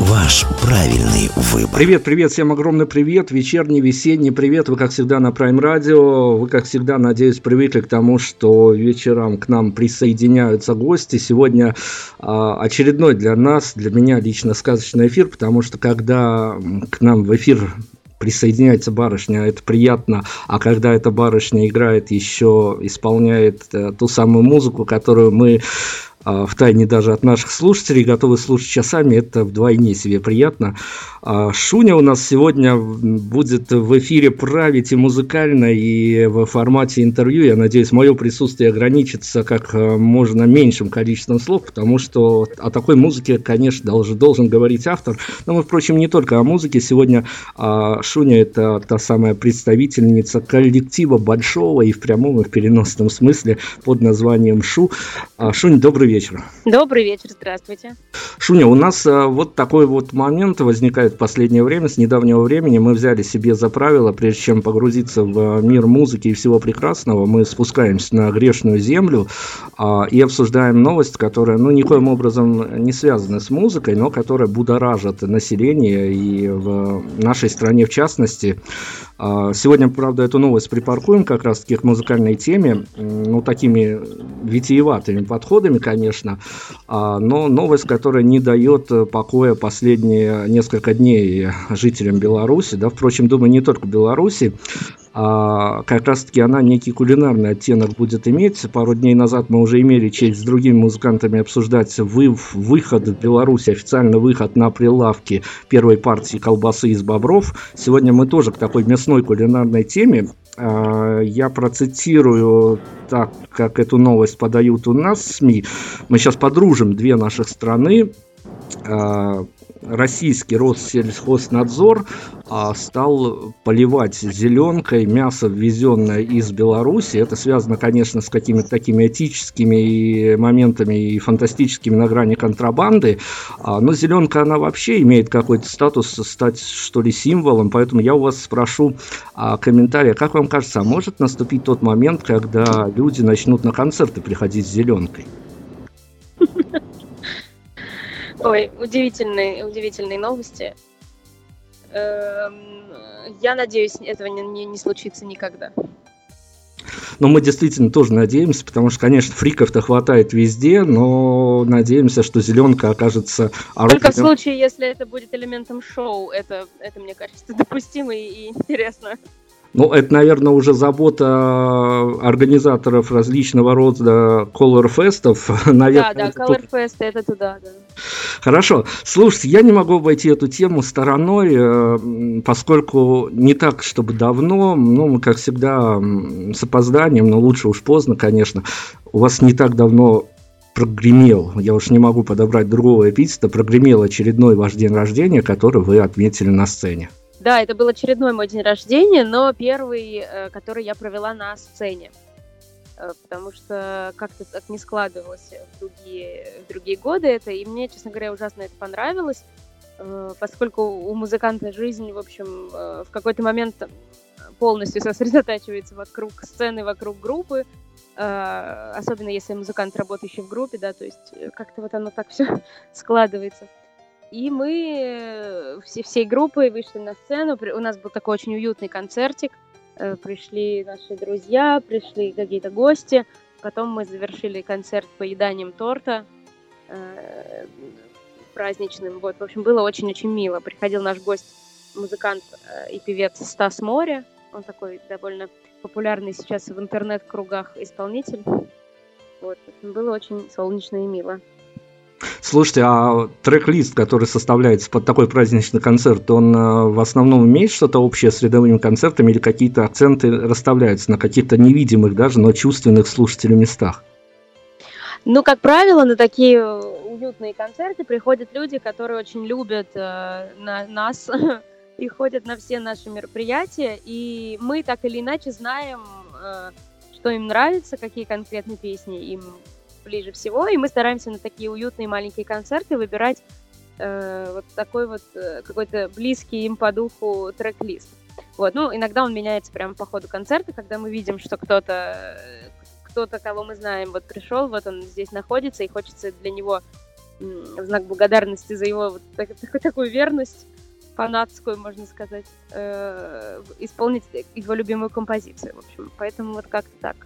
Ваш правильный выбор. Привет, привет, всем огромный привет. Вечерний, весенний привет. Вы, как всегда, на Prime Radio. Вы, как всегда, надеюсь, привыкли к тому, что вечером к нам присоединяются гости. Сегодня а, очередной для нас, для меня лично сказочный эфир, потому что когда к нам в эфир присоединяется барышня, это приятно, а когда эта барышня играет, еще исполняет э, ту самую музыку, которую мы в тайне даже от наших слушателей, готовы слушать часами, это вдвойне себе приятно. А, Шуня у нас сегодня будет в эфире править и музыкально, и в формате интервью. Я надеюсь, мое присутствие ограничится как э, можно меньшим количеством слов, потому что о такой музыке, конечно, должен, должен говорить автор. Но мы, впрочем, не только о музыке. Сегодня а, Шуня – это та самая представительница коллектива большого и в прямом, и в переносном смысле под названием Шу. Шуня, добрый вечер вечер. Добрый вечер, здравствуйте. Шуня, у нас а, вот такой вот момент возникает в последнее время, с недавнего времени. Мы взяли себе за правило, прежде чем погрузиться в мир музыки и всего прекрасного, мы спускаемся на грешную землю а, и обсуждаем новость, которая, ну, никоим образом не связана с музыкой, но которая будоражит население и в нашей стране в частности. А, сегодня, правда, эту новость припаркуем как раз-таки к музыкальной теме, ну, такими витиеватыми подходами, конечно, а, но новость, которая не дает покоя последние несколько дней жителям Беларуси, да, впрочем, думаю, не только Беларуси, а как раз-таки она некий кулинарный оттенок будет иметь. Пару дней назад мы уже имели честь с другими музыкантами обсуждать вы, выход в Беларуси, официально выход на прилавки первой партии колбасы из бобров. Сегодня мы тоже к такой мясной кулинарной теме. А, я процитирую так, как эту новость подают у нас СМИ. Мы сейчас подружим две наших страны. Российский Россельхознадзор а, стал поливать зеленкой мясо, ввезенное из Беларуси. Это связано, конечно, с какими-то такими этическими моментами и фантастическими на грани контрабанды. А, но зеленка, она вообще имеет какой-то статус стать, что ли, символом. Поэтому я у вас спрошу а, комментария. Как вам кажется, может наступить тот момент, когда люди начнут на концерты приходить с зеленкой? Ой, удивительные, удивительные новости. Эм, я надеюсь, этого не, не, не случится никогда. Но мы действительно тоже надеемся, потому что, конечно, фриков-то хватает везде, но надеемся, что зеленка окажется. Только в случае, если это будет элементом шоу, это, это мне кажется, допустимо и, и интересно. Ну, это, наверное, уже забота организаторов различного рода колорфестов. Да, да, колорфест, это туда, да. Хорошо. Слушайте, я не могу обойти эту тему стороной, э, поскольку не так, чтобы давно, ну, мы, как всегда, с опозданием, но лучше уж поздно, конечно, у вас не так давно прогремел, я уж не могу подобрать другого эпитета, прогремел очередной ваш день рождения, который вы отметили на сцене. Да, это был очередной мой день рождения, но первый, э, который я провела на сцене. Э, потому что как-то так не складывалось в другие, в другие годы это, и мне, честно говоря, ужасно это понравилось, э, поскольку у музыканта жизнь, в общем, в какой-то момент полностью сосредотачивается вокруг сцены, вокруг группы, особенно если музыкант, работающий в группе, да, то есть как-то вот оно так все складывается. И мы э, все, всей группой вышли на сцену. У нас был такой очень уютный концертик. Э, пришли наши друзья, пришли какие-то гости. Потом мы завершили концерт поеданием торта э, праздничным. Вот, в общем, было очень-очень мило. Приходил наш гость, музыкант и певец Стас Море. Он такой довольно популярный сейчас в интернет-кругах исполнитель. Вот, было очень солнечно и мило. Слушайте, а трек-лист, который составляется под такой праздничный концерт, он э, в основном имеет что-то общее с рядовыми концертами или какие-то акценты расставляются на каких-то невидимых даже, но чувственных слушателю местах? Ну, как правило, на такие уютные концерты приходят люди, которые очень любят э, на, нас и ходят на все наши мероприятия, и мы так или иначе знаем э, что им нравится, какие конкретные песни им ближе всего, и мы стараемся на такие уютные маленькие концерты выбирать э, вот такой вот э, какой-то близкий им по духу трек-лист. Вот, ну, иногда он меняется прямо по ходу концерта, когда мы видим, что кто-то, кто-то, кого мы знаем, вот пришел, вот он здесь находится, и хочется для него в знак благодарности за его вот так, так, такую верность фанатскую, можно сказать, э, исполнить его любимую композицию, в общем. Поэтому вот как-то так.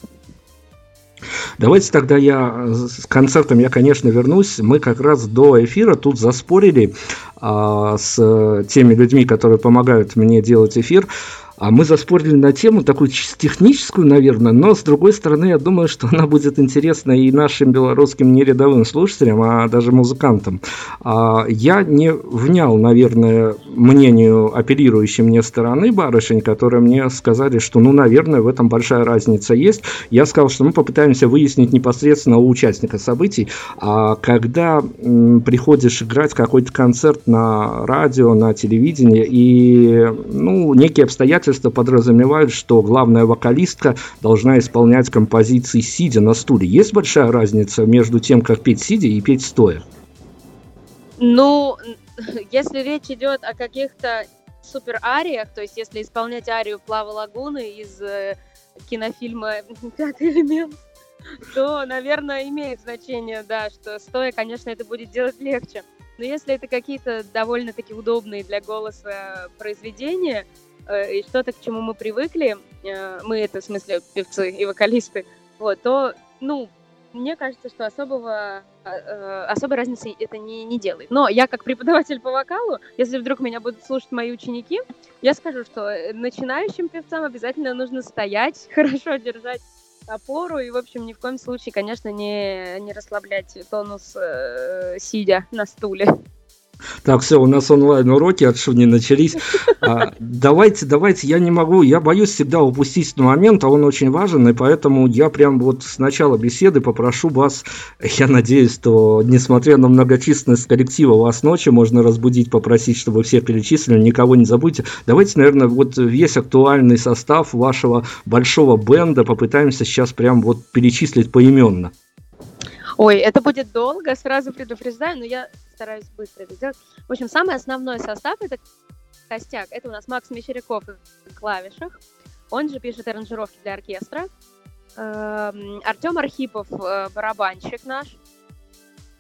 Давайте тогда я с концертом я, конечно, вернусь. Мы как раз до эфира тут заспорили а, с теми людьми, которые помогают мне делать эфир. А мы заспорили на тему такую техническую, наверное, но с другой стороны, я думаю, что она будет интересна и нашим белорусским нерядовым слушателям, а даже музыкантам. А я не внял, наверное, мнению апеллирующей мне стороны барышень, которые мне сказали, что, ну, наверное, в этом большая разница есть. Я сказал, что мы попытаемся выяснить непосредственно у участника событий, а когда приходишь играть какой-то концерт на радио, на телевидении, и, ну, некие обстоятельства обстоятельства подразумевают, что главная вокалистка должна исполнять композиции сидя на стуле. Есть большая разница между тем, как петь сидя и петь стоя? Ну, если речь идет о каких-то супер ариях, то есть если исполнять арию Плава Лагуны из э, кинофильма «Пятый элемент», то, наверное, имеет значение, да, что стоя, конечно, это будет делать легче. Но если это какие-то довольно-таки удобные для голоса произведения, и что-то, к чему мы привыкли, э, мы это, в смысле, певцы и вокалисты, вот, то, ну, мне кажется, что особого, э, особой разницы это не, не делает. Но я как преподаватель по вокалу, если вдруг меня будут слушать мои ученики, я скажу, что начинающим певцам обязательно нужно стоять, хорошо держать опору и, в общем, ни в коем случае, конечно, не, не расслаблять тонус, э, сидя на стуле. Так, все, у нас онлайн-уроки от Шуни начались. А, давайте, давайте, я не могу, я боюсь всегда упустить этот момент, а он очень важен, и поэтому я прям вот с начала беседы попрошу вас, я надеюсь, что, несмотря на многочисленность коллектива, вас ночью можно разбудить, попросить, чтобы все перечислили, никого не забудьте. Давайте, наверное, вот весь актуальный состав вашего большого бенда попытаемся сейчас прям вот перечислить поименно. Ой, это будет долго, сразу предупреждаю, но я стараюсь быстро это сделать. В общем, самый основной состав — это костяк. Это у нас Макс Мещеряков на клавишах. Он же пишет аранжировки для оркестра. Эм, Артем Архипов, э, барабанщик наш.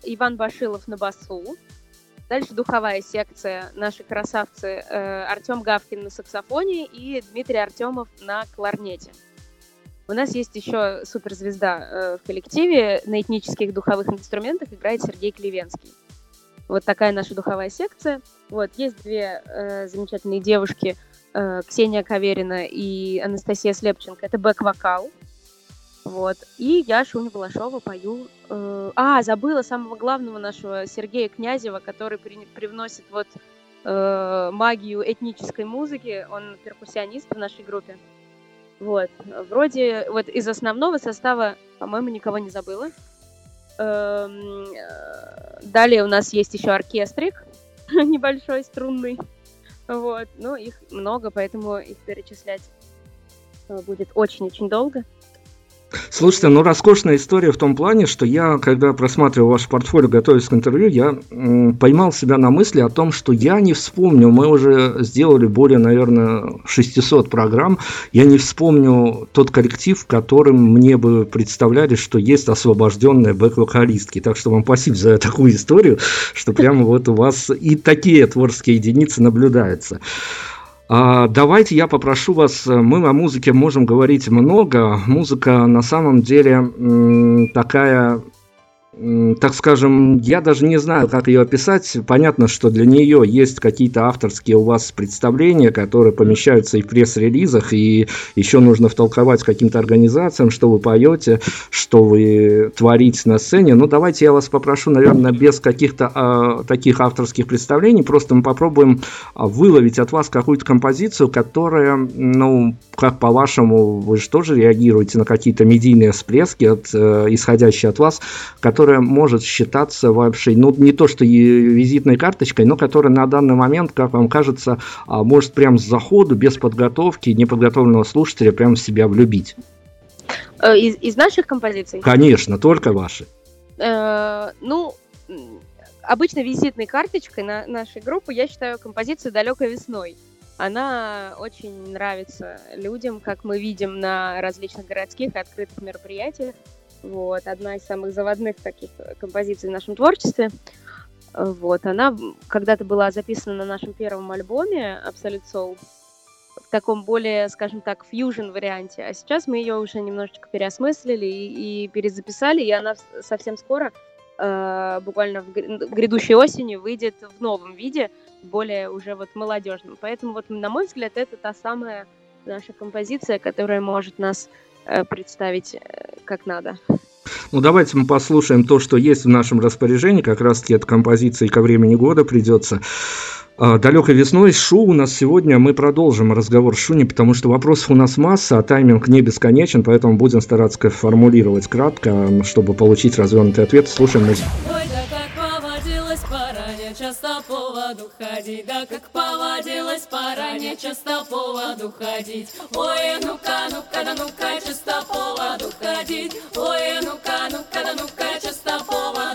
Иван Башилов на басу. Дальше духовая секция, наши красавцы э, Артем Гавкин на саксофоне и Дмитрий Артемов на кларнете. У нас есть еще суперзвезда э, в коллективе. На этнических духовых инструментах играет Сергей Клевенский. Вот такая наша духовая секция. Вот, есть две э, замечательные девушки, э, Ксения Каверина и Анастасия Слепченко. Это бэк-вокал. Вот. И я, Шуня Балашова, пою... Э, а, забыла самого главного нашего Сергея Князева, который при, привносит вот э, магию этнической музыки. Он перкуссионист в нашей группе. Вот. Вроде вот из основного состава, по-моему, никого не забыла. Эм, э, далее у нас есть еще оркестрик небольшой, струнный. Вот. Ну, их много, поэтому их перечислять э, будет очень-очень долго. Слушайте, ну роскошная история в том плане, что я, когда просматривал ваше портфолио, готовясь к интервью, я м, поймал себя на мысли о том, что я не вспомню, мы уже сделали более, наверное, 600 программ, я не вспомню тот коллектив, в котором мне бы представляли, что есть освобожденные бэк-вокалистки. Так что вам спасибо за такую историю, что прямо вот у вас и такие творческие единицы наблюдаются. А, давайте я попрошу вас, э, мы о музыке можем говорить много. Музыка на самом деле такая так скажем, я даже не знаю, как ее описать. Понятно, что для нее есть какие-то авторские у вас представления, которые помещаются и в пресс-релизах, и еще нужно втолковать каким-то организациям, что вы поете, что вы творите на сцене. Ну, давайте я вас попрошу, наверное, без каких-то а, таких авторских представлений, просто мы попробуем а, выловить от вас какую-то композицию, которая, ну, как по-вашему, вы же тоже реагируете на какие-то медийные всплески, от, э, исходящие от вас, которые которая может считаться вообще, ну, не то что визитной карточкой, но которая на данный момент, как вам кажется, а, может прям с заходу, без подготовки, неподготовленного слушателя прям в себя влюбить? Э, из, из наших композиций? Конечно, только ваши. Э, ну, обычно визитной карточкой на нашей группы я считаю композицию «Далекой весной». Она очень нравится людям, как мы видим на различных городских и открытых мероприятиях. Вот, одна из самых заводных таких композиций в нашем творчестве. Вот, она когда-то была записана на нашем первом альбоме Absolute Soul в таком более, скажем так, фьюжн варианте, а сейчас мы ее уже немножечко переосмыслили и, и перезаписали, и она совсем скоро, э, буквально в грядущей осенью, выйдет в новом виде, более уже вот молодежным. Поэтому вот, на мой взгляд, это та самая наша композиция, которая может нас э, представить э, как надо. Ну, давайте мы послушаем то, что есть в нашем распоряжении. Как раз-таки от композиции ко времени года придется. А, Далекой весной Шу у нас сегодня. Мы продолжим разговор с Шуни, потому что вопросов у нас масса, а тайминг не бесконечен, поэтому будем стараться формулировать кратко, чтобы получить развернутый ответ. Слушаем музыку часто по воду ходить, да как поводилась пора, не часто по ходить. Ой, ну-ка, ну-ка, да ну-ка, часто по воду ходить. Ой, ну-ка, ну-ка, да ну-ка, часто по воду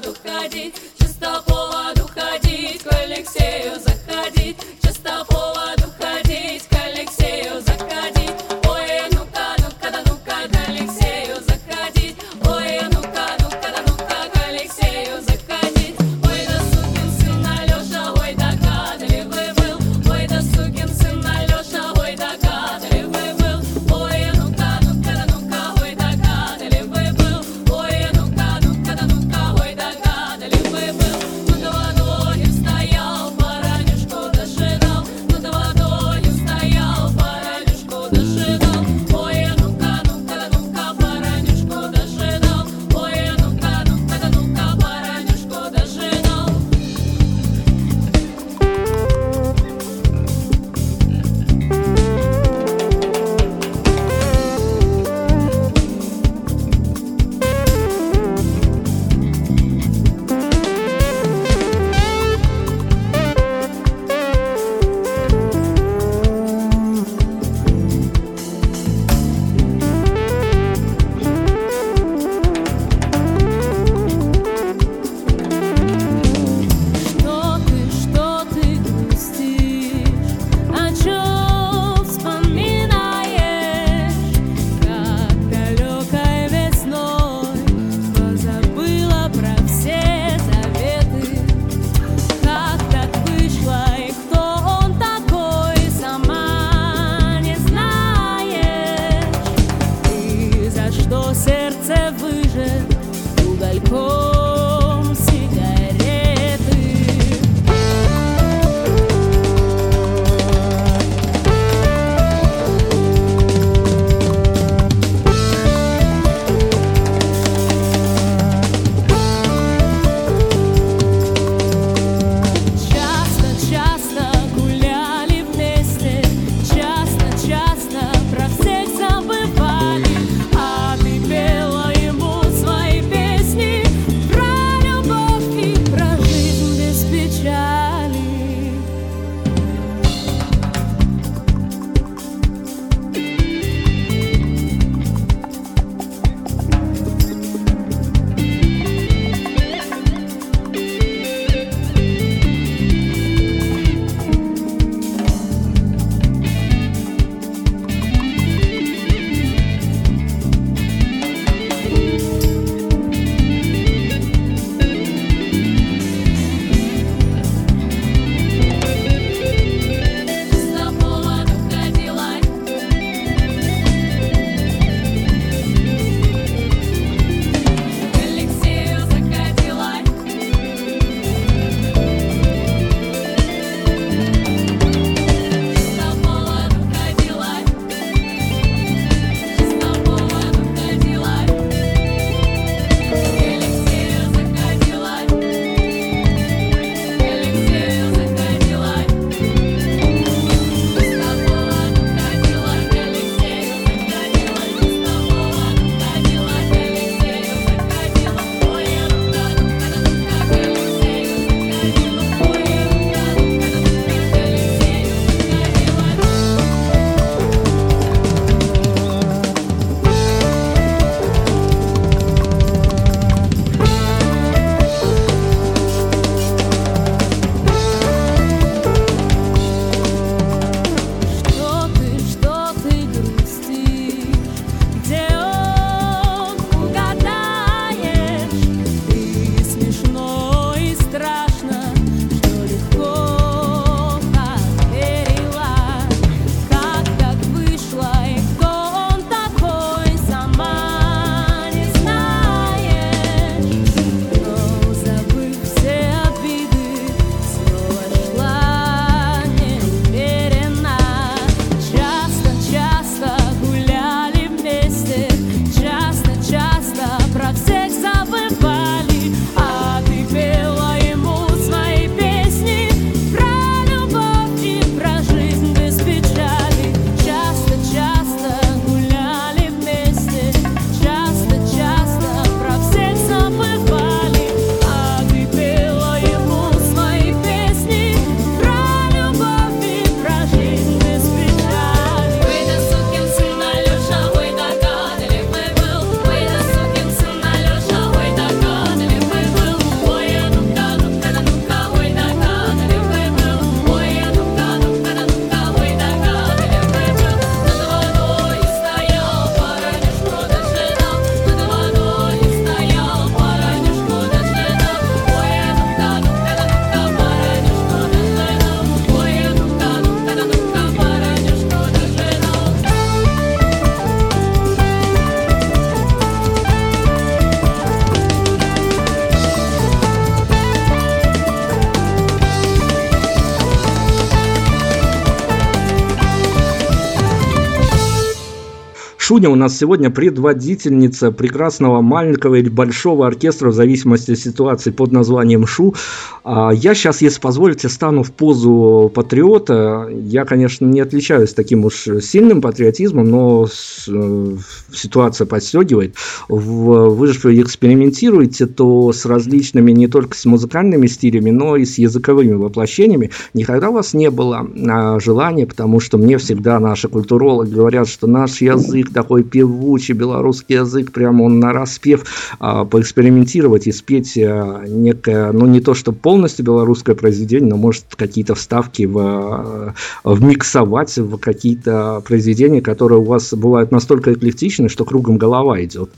Шуня у нас сегодня предводительница прекрасного маленького или большого оркестра в зависимости от ситуации под названием Шу. А, я сейчас, если позволите, стану в позу патриота. Я, конечно, не отличаюсь таким уж сильным патриотизмом, но э, ситуация подстегивает. Вы же экспериментируете то с различными не только с музыкальными стилями, но и с языковыми воплощениями. Никогда у вас не было а, желания, потому что мне всегда наши культурологи говорят, что наш язык такой певучий, белорусский язык, прямо он на распев, а, поэкспериментировать и спеть а, некое, ну не то, что полностью белорусское произведение, но может какие-то вставки в, вмиксовать в какие-то произведения, которые у вас бывают настолько эклектичны, что кругом голова идет.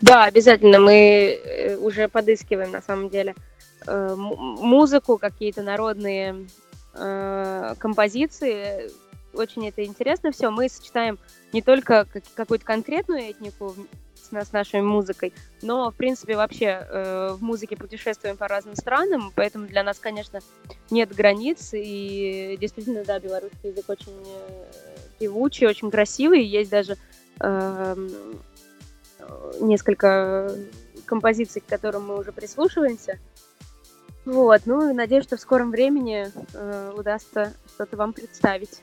Да, обязательно. Мы э, уже подыскиваем, на самом деле, э, музыку, какие-то народные э, композиции. Очень это интересно все. Мы сочетаем не только какую-то конкретную этнику с нашей музыкой, но, в принципе, вообще в музыке путешествуем по разным странам, поэтому для нас, конечно, нет границ, и действительно, да, белорусский язык очень певучий, очень красивый, есть даже эм, несколько композиций, к которым мы уже прислушиваемся. Вот, ну надеюсь, что в скором времени э, удастся что-то вам представить.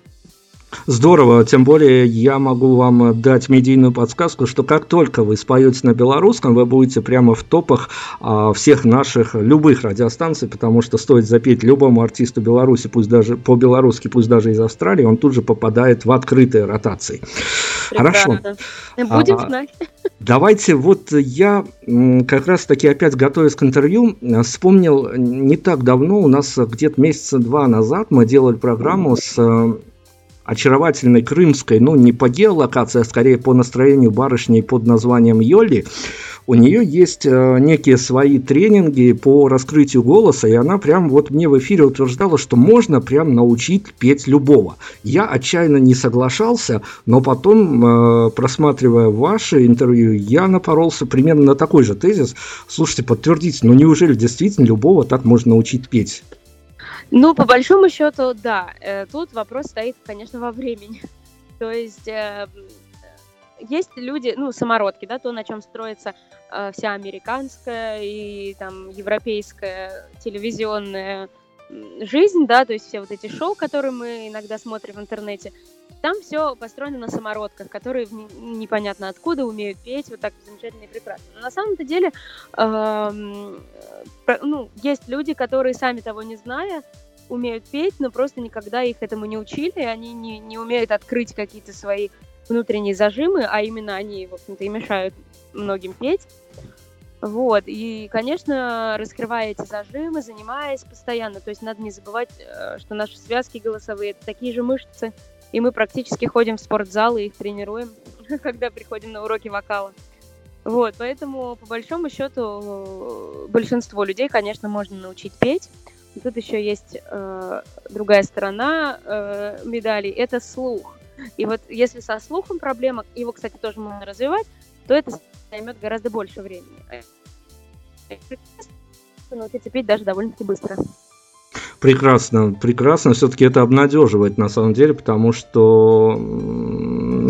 Здорово, тем более я могу вам дать медийную подсказку, что как только вы споете на белорусском, вы будете прямо в топах а, всех наших, любых радиостанций, потому что стоит запеть любому артисту Беларуси, пусть даже по-белорусски, пусть даже из Австралии, он тут же попадает в открытые ротации. Хорошо. Будем а, знать. Давайте, вот я как раз таки опять готовясь к интервью, вспомнил не так давно, у нас где-то месяца два назад мы делали программу с очаровательной крымской, ну не по геолокации, а скорее по настроению барышни под названием Йоли, у нее есть э, некие свои тренинги по раскрытию голоса, и она прям вот мне в эфире утверждала, что можно прям научить петь любого. Я отчаянно не соглашался, но потом, э, просматривая ваши интервью, я напоролся примерно на такой же тезис. Слушайте, подтвердите, ну неужели действительно любого так можно научить петь? Ну, по большому счету, да. Э, тут вопрос стоит, конечно, во времени. То есть э, есть люди, ну, самородки, да, то, на чем строится э, вся американская и там европейская телевизионная жизнь, да, то есть все вот эти шоу, которые мы иногда смотрим в интернете, там все построено на самородках, которые непонятно откуда умеют петь вот так замечательно и прекрасно. Но на самом-то деле, э, ну, есть люди, которые сами того не зная, умеют петь, но просто никогда их этому не учили, они не, не умеют открыть какие-то свои внутренние зажимы, а именно они, в общем-то, и мешают многим петь. Вот, и, конечно, раскрывая эти зажимы, занимаясь постоянно, то есть надо не забывать, э, что наши связки голосовые — это такие же мышцы, и мы практически ходим в спортзал и их тренируем, когда приходим на уроки вокала. Вот, поэтому, по большому счету, большинство людей, конечно, можно научить петь, и тут еще есть э, другая сторона э, медали, это слух. И вот если со слухом проблема, его, кстати, тоже можно развивать, то это займет гораздо больше времени. Научиться петь даже довольно-таки быстро. Прекрасно, прекрасно. Все-таки это обнадеживает на самом деле, потому что,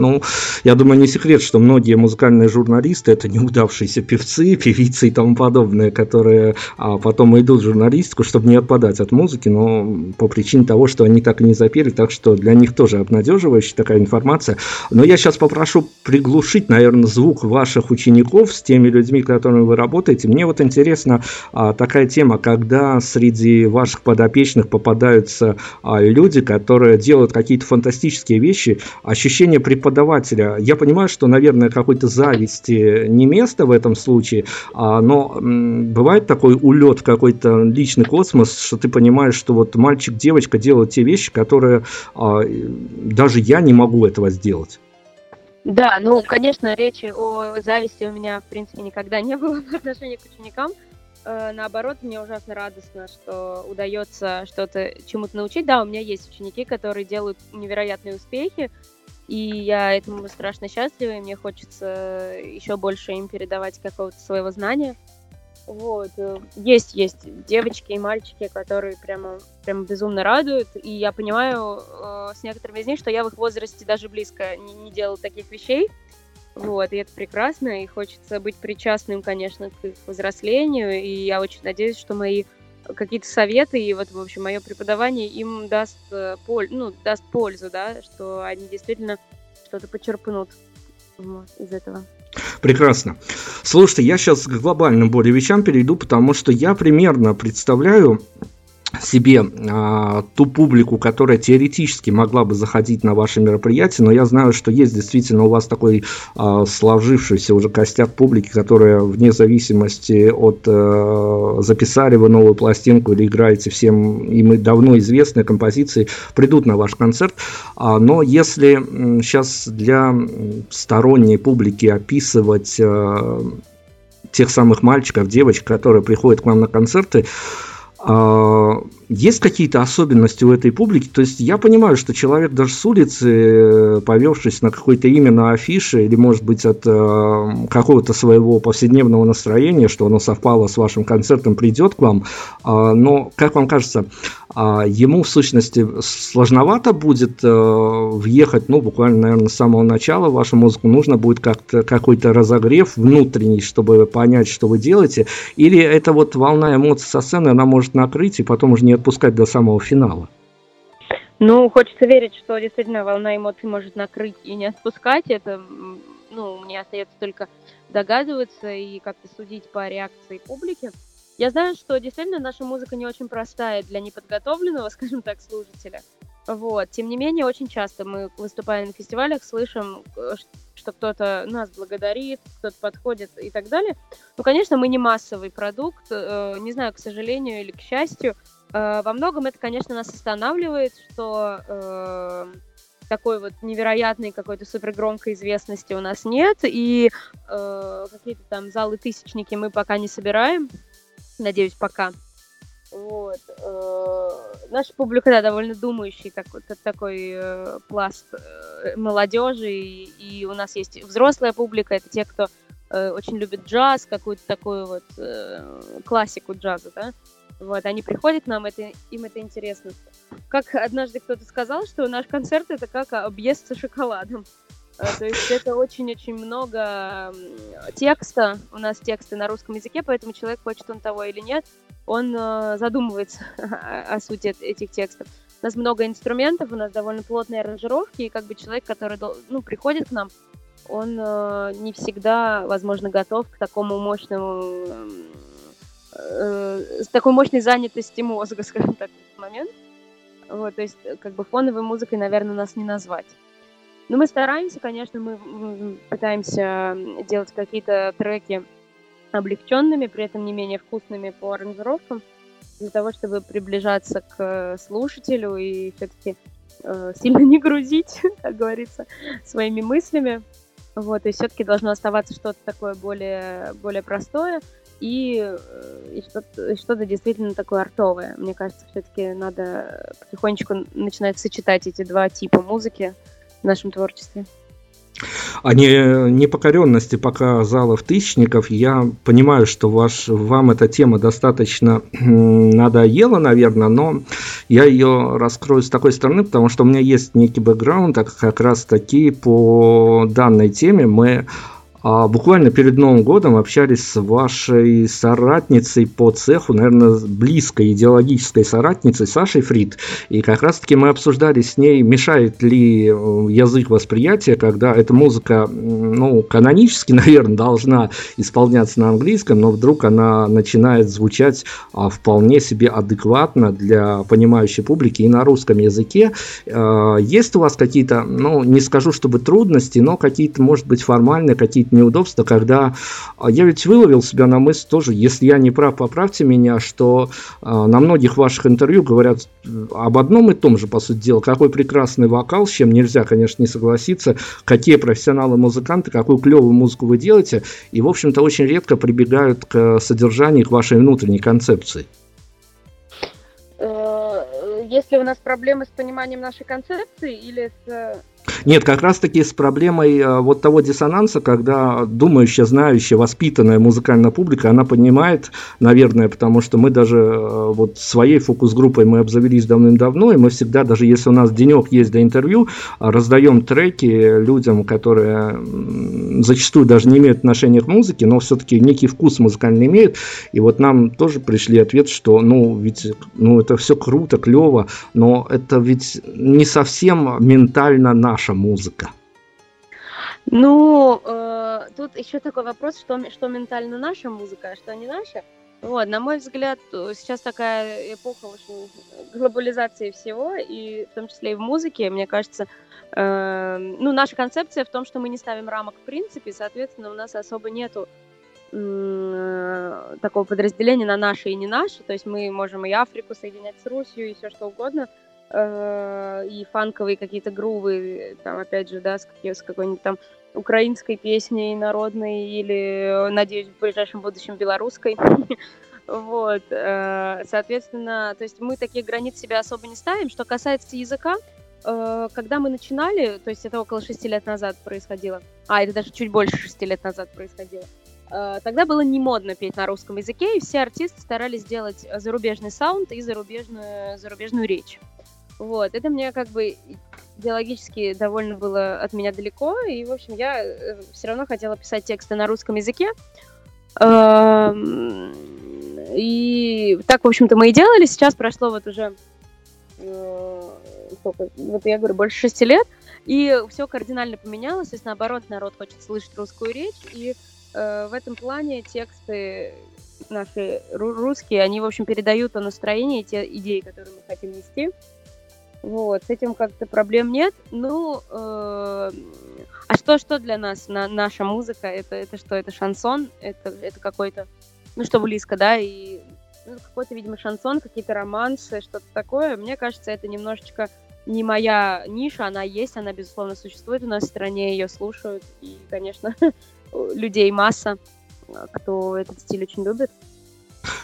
ну, я думаю, не секрет, что многие музыкальные журналисты это неудавшиеся певцы, певицы и тому подобное, которые а, потом идут в журналистику, чтобы не отпадать от музыки, но по причине того, что они так и не запели, так что для них тоже обнадеживающая такая информация. Но я сейчас попрошу приглушить, наверное, звук ваших учеников с теми людьми, которыми вы работаете. Мне вот интересна а, такая тема, когда среди ваших подопечных попадаются а, люди, которые делают какие-то фантастические вещи. Ощущение преподавателя. Я понимаю, что, наверное, какой-то зависти не место в этом случае, а, но бывает такой улет в какой-то личный космос, что ты понимаешь, что вот мальчик, девочка делают те вещи, которые а, даже я не могу этого сделать. Да, ну, конечно, речи о зависти у меня, в принципе, никогда не было в отношении к ученикам. Э, наоборот, мне ужасно радостно, что удается что-то чему-то научить. Да, у меня есть ученики, которые делают невероятные успехи, и я этому страшно счастлива, и мне хочется еще больше им передавать какого-то своего знания. Вот. Э, есть, есть девочки и мальчики, которые прямо, прямо безумно радуют. И я понимаю э, с некоторыми из них, что я в их возрасте даже близко не, не делала таких вещей. Вот, и это прекрасно, и хочется быть причастным, конечно, к их взрослению, и я очень надеюсь, что мои какие-то советы, и вот, в общем, мое преподавание им даст, э, поль, ну, даст пользу, да, что они действительно что-то почерпнут вот, из этого. Прекрасно. Слушайте, я сейчас к глобальным более вещам перейду, потому что я примерно представляю, себе а, ту публику, которая теоретически могла бы заходить на ваши мероприятия, но я знаю, что есть действительно у вас такой а, сложившийся уже костяк публики, которая вне зависимости от а, записали вы новую пластинку или играете всем им давно известные композиции, придут на ваш концерт. А, но если сейчас для сторонней публики описывать а, тех самых мальчиков, девочек, которые приходят к вам на концерты, есть какие-то особенности у этой публики? То есть я понимаю, что человек даже с улицы, э, повевшись на какое-то имя на афише, или, может быть, от э, какого-то своего повседневного настроения, что оно совпало с вашим концертом, придет к вам. Э, но, как вам кажется, ему в сущности сложновато будет э, въехать, ну, буквально, наверное, с самого начала вашу музыку, нужно будет как-то какой-то разогрев внутренний, чтобы понять, что вы делаете, или это вот волна эмоций со сцены, она может накрыть, и потом уже не отпускать до самого финала? Ну, хочется верить, что действительно волна эмоций может накрыть и не отпускать. Это, ну, мне остается только догадываться и как-то судить по реакции публики. Я знаю, что действительно наша музыка не очень простая для неподготовленного, скажем так, слушателя. Вот. Тем не менее, очень часто мы, выступая на фестивалях, слышим, э, что кто-то нас благодарит, кто-то подходит и так далее. Ну, конечно, мы не массовый продукт, э, не знаю, к сожалению или к счастью, Э, во многом это, конечно, нас останавливает, что такой вот невероятной какой-то супергромкой известности у нас нет, и э, какие-то там залы-тысячники мы пока не собираем, надеюсь, пока. Вот. Э, наша публика, да, довольно думающий так, такой э, пласт э, молодежи, и, и у нас есть взрослая публика, это те, кто очень любит джаз, какую-то такую вот классику джаза, да, вот, они приходят к нам, это, им это интересно. Как однажды кто-то сказал, что наш концерт это как объезд со шоколадом. Э, то есть это очень-очень много текста. У нас тексты на русском языке, поэтому человек, хочет он того или нет, он э, задумывается о сути этих текстов. У нас много инструментов, у нас довольно плотные аранжировки, и как бы человек, который ну, приходит к нам, он э, не всегда, возможно, готов к такому мощному с такой мощной занятости мозга, скажем так, в этот момент. Вот, то есть, как бы фоновой музыкой, наверное, нас не назвать. Но мы стараемся, конечно, мы пытаемся делать какие-то треки облегченными, при этом не менее вкусными по аранжировкам, для того, чтобы приближаться к слушателю и все-таки э, сильно не грузить, как говорится, своими мыслями. Вот, и все-таки должно оставаться что-то такое более, более простое и, э, и что-то действительно такое артовое. Мне кажется, все-таки надо потихонечку начинать сочетать эти два типа музыки в нашем творчестве. О не, непокоренности пока залов тысячников я понимаю, что ваш, вам эта тема достаточно надоела, наверное, но я ее раскрою с такой стороны, потому что у меня есть некий бэкграунд, так как раз таки по данной теме мы а буквально перед Новым годом общались с вашей соратницей по цеху, наверное, близкой идеологической соратницей Сашей Фрид. И как раз-таки мы обсуждали с ней, мешает ли э, язык восприятия, когда эта музыка, ну, канонически, наверное, должна исполняться на английском, но вдруг она начинает звучать а, вполне себе адекватно для понимающей публики и на русском языке. А, есть у вас какие-то, ну, не скажу, чтобы трудности, но какие-то, может быть, формальные, какие-то неудобства, когда а, я ведь выловил себя на мысль тоже, если я не прав, поправьте меня, что а, на многих ваших интервью говорят об одном и том же, по сути дела, какой прекрасный вокал, с чем нельзя, конечно, не согласиться, какие профессионалы-музыканты, какую клевую музыку вы делаете, и, в общем-то, очень редко прибегают к содержанию, к вашей внутренней концепции. Э, если у нас проблемы с пониманием нашей концепции или с Нет, как раз-таки с проблемой э, вот того диссонанса, когда думающая, знающая, воспитанная музыкальная публика, она понимает, наверное, потому что мы даже э, вот своей фокус-группой мы обзавелись давным-давно, и мы всегда, даже если у нас денек есть для интервью, раздаем треки людям, которые зачастую даже не имеют отношения к музыке, но все-таки некий вкус музыкальный имеют. И вот нам тоже пришли ответ, что ну ведь ну это все круто, клево, но это ведь не совсем ментально наша музыка. Ну, э, тут еще такой вопрос, что, что ментально наша музыка, а что не наша. Вот, на мой взгляд, сейчас такая эпоха очень глобализации всего, и в том числе и в музыке, мне кажется, э, ну, наша концепция в том, что мы не ставим рамок в принципе, соответственно, у нас особо нету э, такого подразделения на наши и не наши, то есть мы можем и Африку соединять с Русью, и все что угодно, э, и фанковые какие-то грувы, там, опять же, да, с, с какой-нибудь там украинской песней народной или, надеюсь, в ближайшем будущем белорусской. Вот, э, соответственно, то есть мы такие границы себя особо не ставим. Что касается языка, э, когда мы начинали, то есть это около шести лет назад происходило, а это даже чуть больше шести лет назад происходило, э, тогда было не модно петь на русском языке, и все артисты старались сделать зарубежный саунд и зарубежную, зарубежную речь. Вот, это мне как бы идеологически довольно было от меня далеко, и, в общем, я э, все равно хотела писать тексты на русском языке. И так, в общем-то, мы и делали. Сейчас прошло вот уже, э, сколько, вот я говорю, больше шести лет, и все кардинально поменялось. То есть, наоборот, народ хочет слышать русскую речь, и э, в этом плане тексты наши русские, они, в общем, передают то настроение, те идеи, которые мы хотим нести. Вот, с этим как-то проблем нет. Ну, э, а что, что для нас на, наша музыка? Это, это что? Это шансон? Это, это какой-то, ну, что близко, да, и ну, какой-то, видимо, шансон, какие-то романсы, что-то такое. Мне кажется, это немножечко не моя ниша, она есть, она, безусловно, существует у нас в стране, ее слушают, и, конечно, людей масса, кто этот стиль очень любит.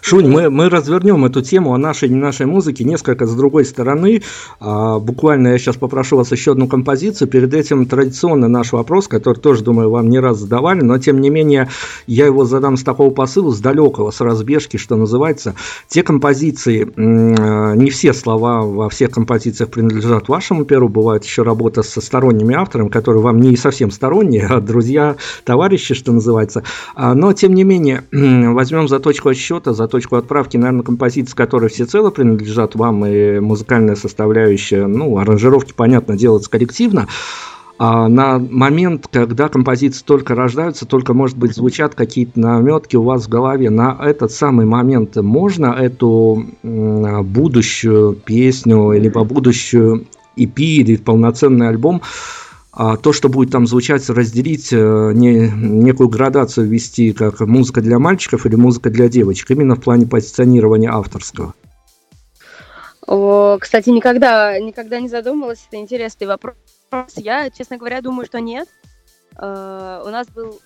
Шунь, мы, мы развернем эту тему о нашей не нашей музыке несколько с другой стороны. А, буквально я сейчас попрошу вас еще одну композицию. Перед этим традиционный наш вопрос, который тоже, думаю, вам не раз задавали, но тем не менее я его задам с такого посыла, с далекого, с разбежки, что называется. Те композиции, не все слова во всех композициях принадлежат вашему перу, бывает еще работа со сторонними авторами, которые вам не совсем сторонние, а друзья, товарищи, что называется. А, но тем не менее, возьмем за точку отсчета отсчета, за точку отправки, наверное, композиции, которые всецело принадлежат вам, и музыкальная составляющая, ну, аранжировки, понятно, делается коллективно. А на момент, когда композиции только рождаются, только, может быть, звучат какие-то наметки у вас в голове, на этот самый момент можно эту будущую песню, либо будущую EP или полноценный альбом то, что будет там звучать, разделить, э, не, некую градацию ввести, как музыка для мальчиков или музыка для девочек, именно в плане позиционирования авторского? О, кстати, никогда, никогда не задумывалась, это интересный вопрос. Я, честно говоря, думаю, что нет. Uh, у нас был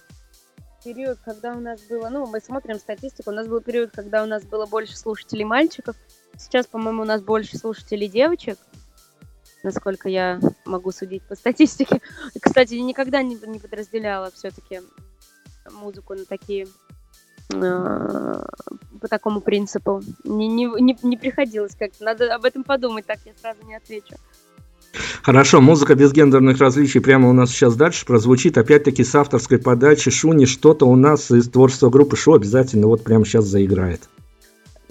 период, когда у нас было, ну, мы смотрим статистику, у нас был период, когда у нас было больше слушателей мальчиков. Сейчас, по-моему, у нас больше слушателей девочек насколько я могу судить по статистике. Кстати, никогда не, не подразделяла все-таки музыку на такие э, по такому принципу. Не, не, не, не приходилось как-то. Надо об этом подумать, так я сразу не отвечу. Хорошо, музыка без гендерных различий прямо у нас сейчас дальше прозвучит. Опять-таки с авторской подачи Шуни что-то у нас из творчества группы Шо обязательно вот прямо сейчас заиграет.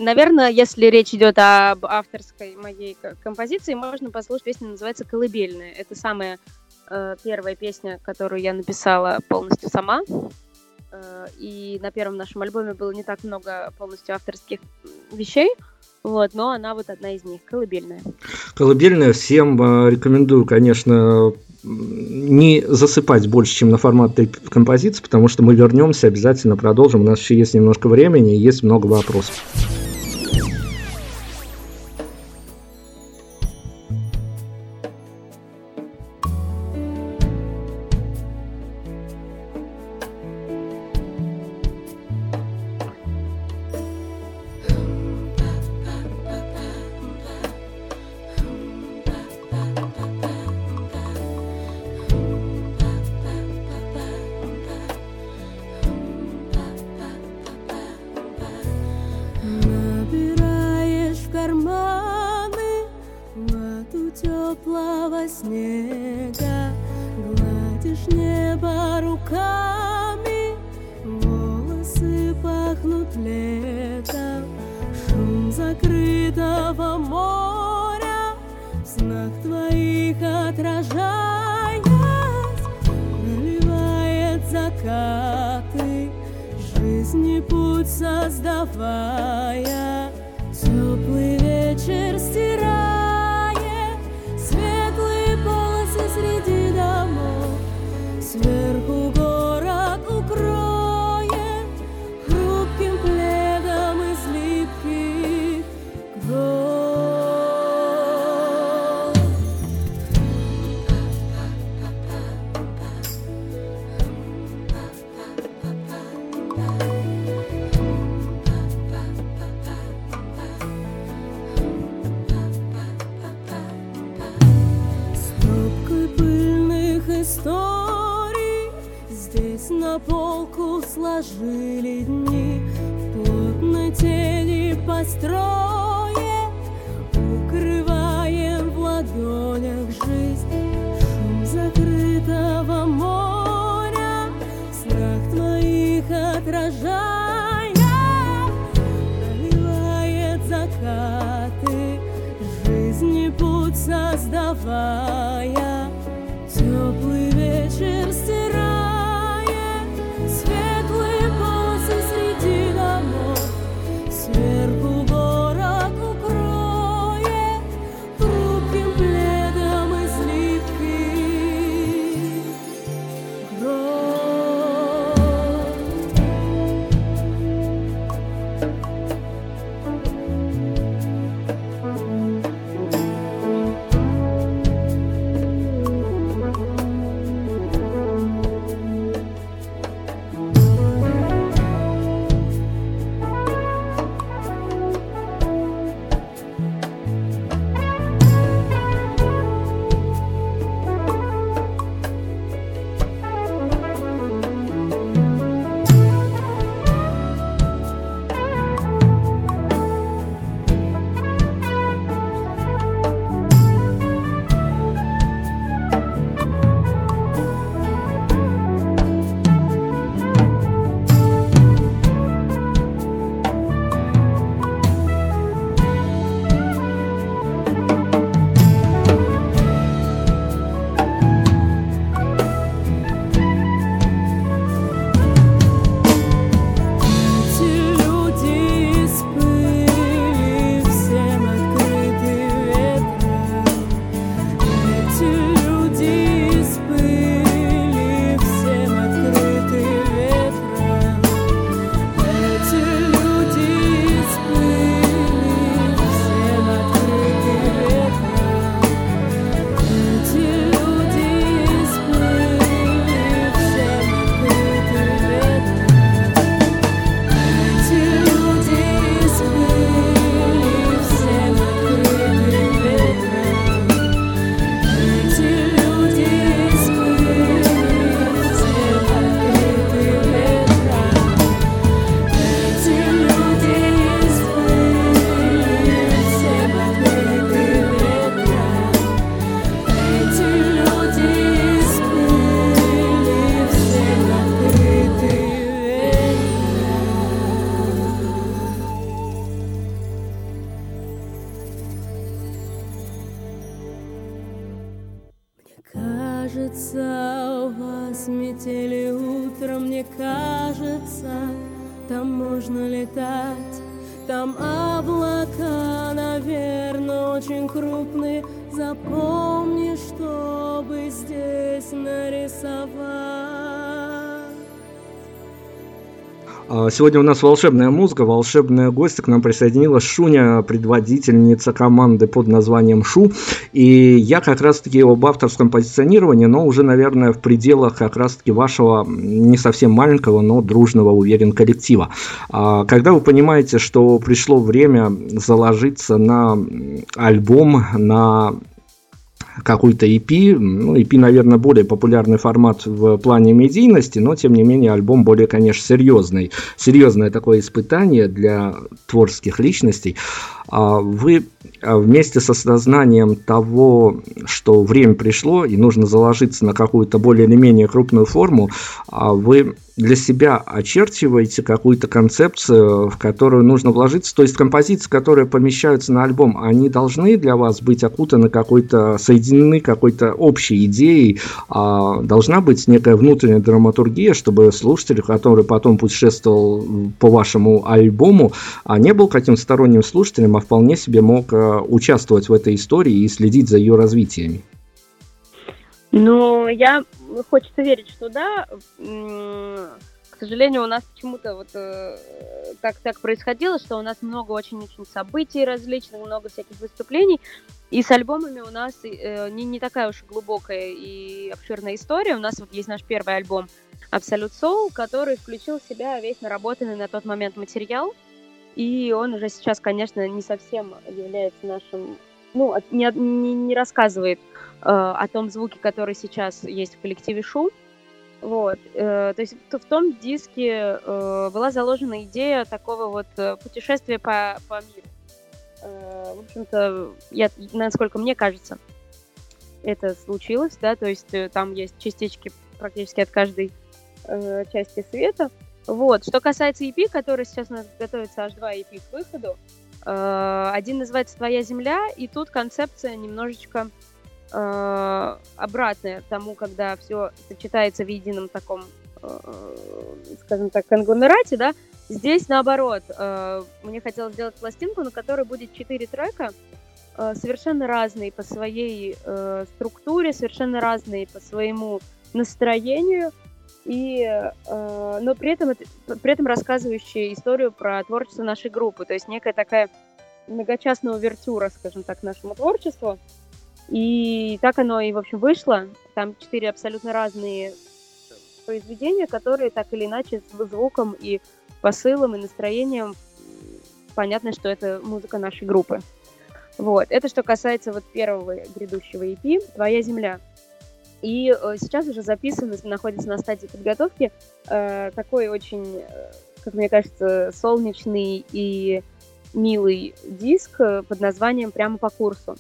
Наверное, если речь идет об авторской моей композиции, можно послушать песню, называется «Колыбельная». Это самая э, первая песня, которую я написала полностью сама. Э, и на первом нашем альбоме было не так много полностью авторских вещей, вот, но она вот одна из них, «Колыбельная». «Колыбельная» всем э, рекомендую, конечно, не засыпать больше, чем на формат этой композиции, потому что мы вернемся, обязательно продолжим. У нас еще есть немножко времени и есть много вопросов. Сегодня у нас волшебная музыка, волшебная гостья. К нам присоединилась Шуня, предводительница команды под названием Шу. И я как раз-таки об авторском позиционировании, но уже, наверное, в пределах как раз-таки вашего не совсем маленького, но дружного, уверен, коллектива. А Когда вы понимаете, что пришло время заложиться на альбом, на какой-то EP. Ну, EP, наверное, более популярный формат в плане медийности, но, тем не менее, альбом более, конечно, серьезный. Серьезное такое испытание для творческих личностей. А Вы а вместе с осознанием того, что время пришло и нужно заложиться на какую-то более или менее крупную форму, а вы для себя очерчиваете какую-то концепцию, в которую нужно вложиться. То есть композиции, которые помещаются на альбом, они должны для вас быть окутаны какой-то, соединены какой-то общей идеей. А должна быть некая внутренняя драматургия, чтобы слушатель, который потом путешествовал по вашему альбому, а не был каким-то сторонним слушателем, а вполне себе мог э, участвовать в этой истории и следить за ее развитиями. Ну, я хочется верить, что да. К сожалению, у нас почему-то вот э, так, так происходило, что у нас много очень-очень событий различных, много всяких выступлений. И с альбомами у нас э, не, не такая уж глубокая и обширная история. У нас вот есть наш первый альбом Absolute Soul, который включил в себя весь наработанный на тот момент материал. И он уже сейчас, конечно, не совсем является нашим... Ну, не, не, не рассказывает Э, о том звуке, который сейчас есть в коллективе Шу. Вот. Э, то есть в том диске э, была заложена идея такого вот путешествия по, по миру. В общем-то, я, насколько мне кажется, это случилось, да, то есть там есть частички практически от каждой части света. Вот. Что касается EP, который сейчас у нас готовится аж два EP к выходу, один называется «Твоя земля», и тут концепция немножечко э, обратное тому, когда все сочетается в едином таком, э, скажем так, конгломерате, да, здесь наоборот. Э, мне хотелось сделать пластинку, на которой будет четыре трека, э, совершенно разные по своей э, структуре, совершенно разные по своему настроению, и, э, но при этом, при этом рассказывающие историю про творчество нашей группы, то есть некая такая многочастная увертюра, скажем так, нашему творчеству. И так оно и, в общем, вышло. Там четыре абсолютно разные произведения, которые так или иначе с звуком и посылом, и настроением понятно, что это музыка нашей группы. Вот. Это что касается вот первого грядущего EP «Твоя земля». И э, сейчас уже записан, находится на стадии подготовки э, такой очень, э, как мне кажется, солнечный и милый диск э, под названием «Прямо по курсу».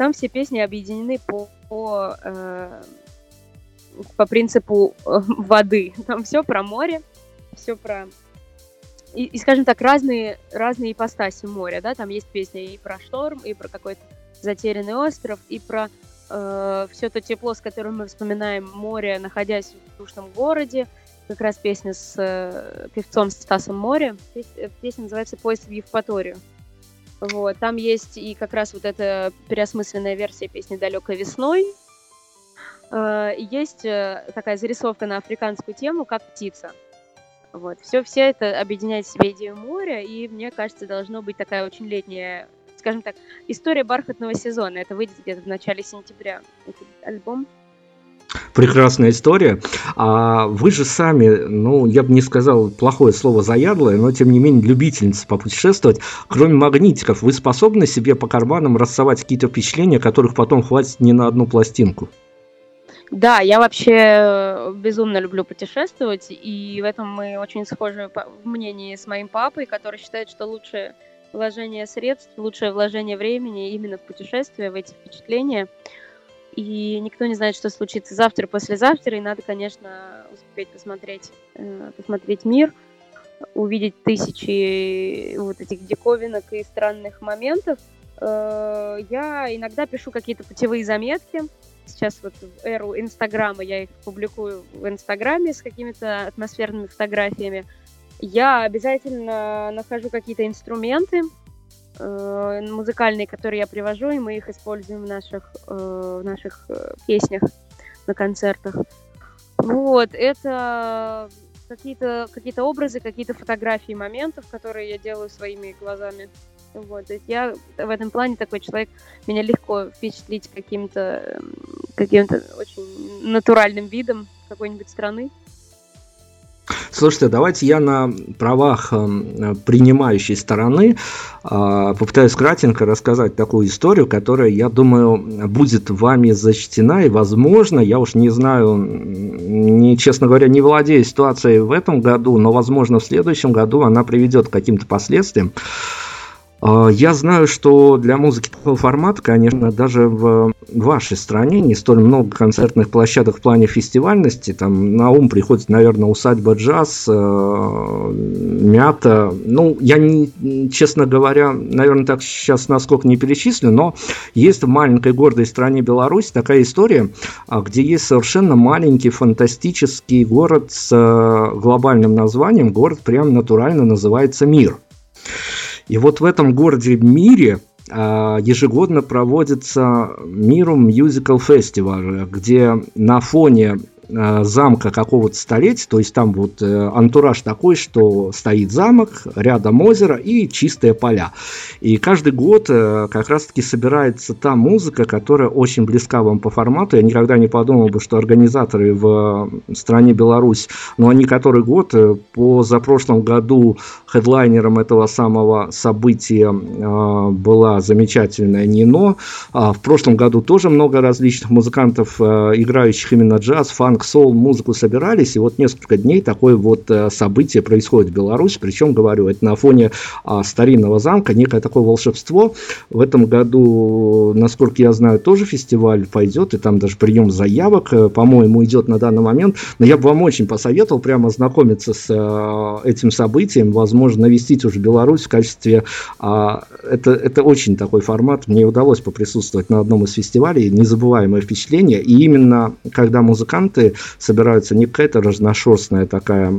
Там все песни объединены по, по, э, по принципу э, воды. Там все про море, все про и, и, скажем так, разные, разные ипостаси моря, да, там есть песни и про шторм, и про какой-то затерянный остров, и про э, все то тепло, с которым мы вспоминаем море, находясь в душном городе, как раз песня с э, певцом Стасом Море, песня, песня называется «Поезд в Евпаторию». Вот, там есть и как раз вот эта переосмысленная версия песни «Далекой весной». Э, есть э, такая зарисовка на африканскую тему, как птица. Вот, все, все это объединяет в себе идею моря, и мне кажется, должно быть такая очень летняя, скажем так, история бархатного сезона. Это выйдет где-то в начале сентября, этот альбом прекрасная история. А вы же сами, ну, я бы не сказал плохое слово заядлое, но тем не менее любительница попутешествовать. Кроме магнитиков, вы способны себе по карманам рассовать какие-то впечатления, которых потом хватит не на одну пластинку? Да, я вообще э, безумно люблю путешествовать, и в этом мы очень схожи в мнении с моим папой, который считает, что лучшее вложение средств, лучшее вложение времени именно в путешествия, в эти впечатления – и никто не знает, что случится завтра, послезавтра, и надо, конечно, успеть посмотреть, э, посмотреть мир, увидеть тысячи вот этих диковинок и странных моментов. Э, я иногда пишу какие-то путевые заметки. Сейчас вот в эру Инстаграма я их публикую в Инстаграме с какими-то атмосферными фотографиями. Я обязательно нахожу какие-то инструменты, э, музыкальные, которые я привожу, и мы их используем в наших, э, в наших э, песнях на концертах. Вот, это какие-то какие образы, какие-то фотографии моментов, которые я делаю своими глазами. Вот, то есть я в этом плане такой человек, меня легко впечатлить каким-то каким-то очень натуральным видом какой-нибудь страны. Слушайте, давайте я на правах э, принимающей стороны э, попытаюсь кратенько рассказать такую историю, которая, я думаю, будет вами зачтена, и, возможно, я уж не знаю, не, честно говоря, не владею ситуацией в этом году, но, возможно, в следующем году она приведет к каким-то последствиям. А, я знаю, что для музыки такого формата, конечно, даже в вашей стране не столь много концертных площадок в плане фестивальности. Там на ум приходит, наверное, усадьба джаз, э, мята. Ну, я, не, честно говоря, наверное, так сейчас насколько не перечислю, но есть в маленькой гордой стране Беларусь такая история, а, где есть совершенно маленький фантастический город с э, глобальным названием. Город прям натурально называется Мир. И вот в этом городе мире а, ежегодно проводится Миру Musical Festival, где на фоне замка какого-то столетия, то есть там вот э, антураж такой, что стоит замок, рядом озеро и чистые поля. И каждый год э, как раз-таки собирается та музыка, которая очень близка вам по формату. Я никогда не подумал бы, что организаторы в стране Беларусь, но они который год, по запрошлом году хедлайнером этого самого события была замечательная Нино. А в прошлом году тоже много различных музыкантов, играющих именно джаз, фанк, фанк, соул, музыку собирались, и вот несколько дней такое вот э, событие происходит в Беларуси, причем, говорю, это на фоне а, старинного замка, некое такое волшебство. В этом году, насколько я знаю, тоже фестиваль пойдет, и там даже прием заявок, э, по-моему, идет на данный момент. Но я бы вам очень посоветовал прямо ознакомиться с э, этим событием, возможно, навестить уже Беларусь в качестве... А, это, это очень такой формат, мне удалось поприсутствовать на одном из фестивалей, незабываемое впечатление, и именно когда музыканты собираются не какая-то разношерстная такая,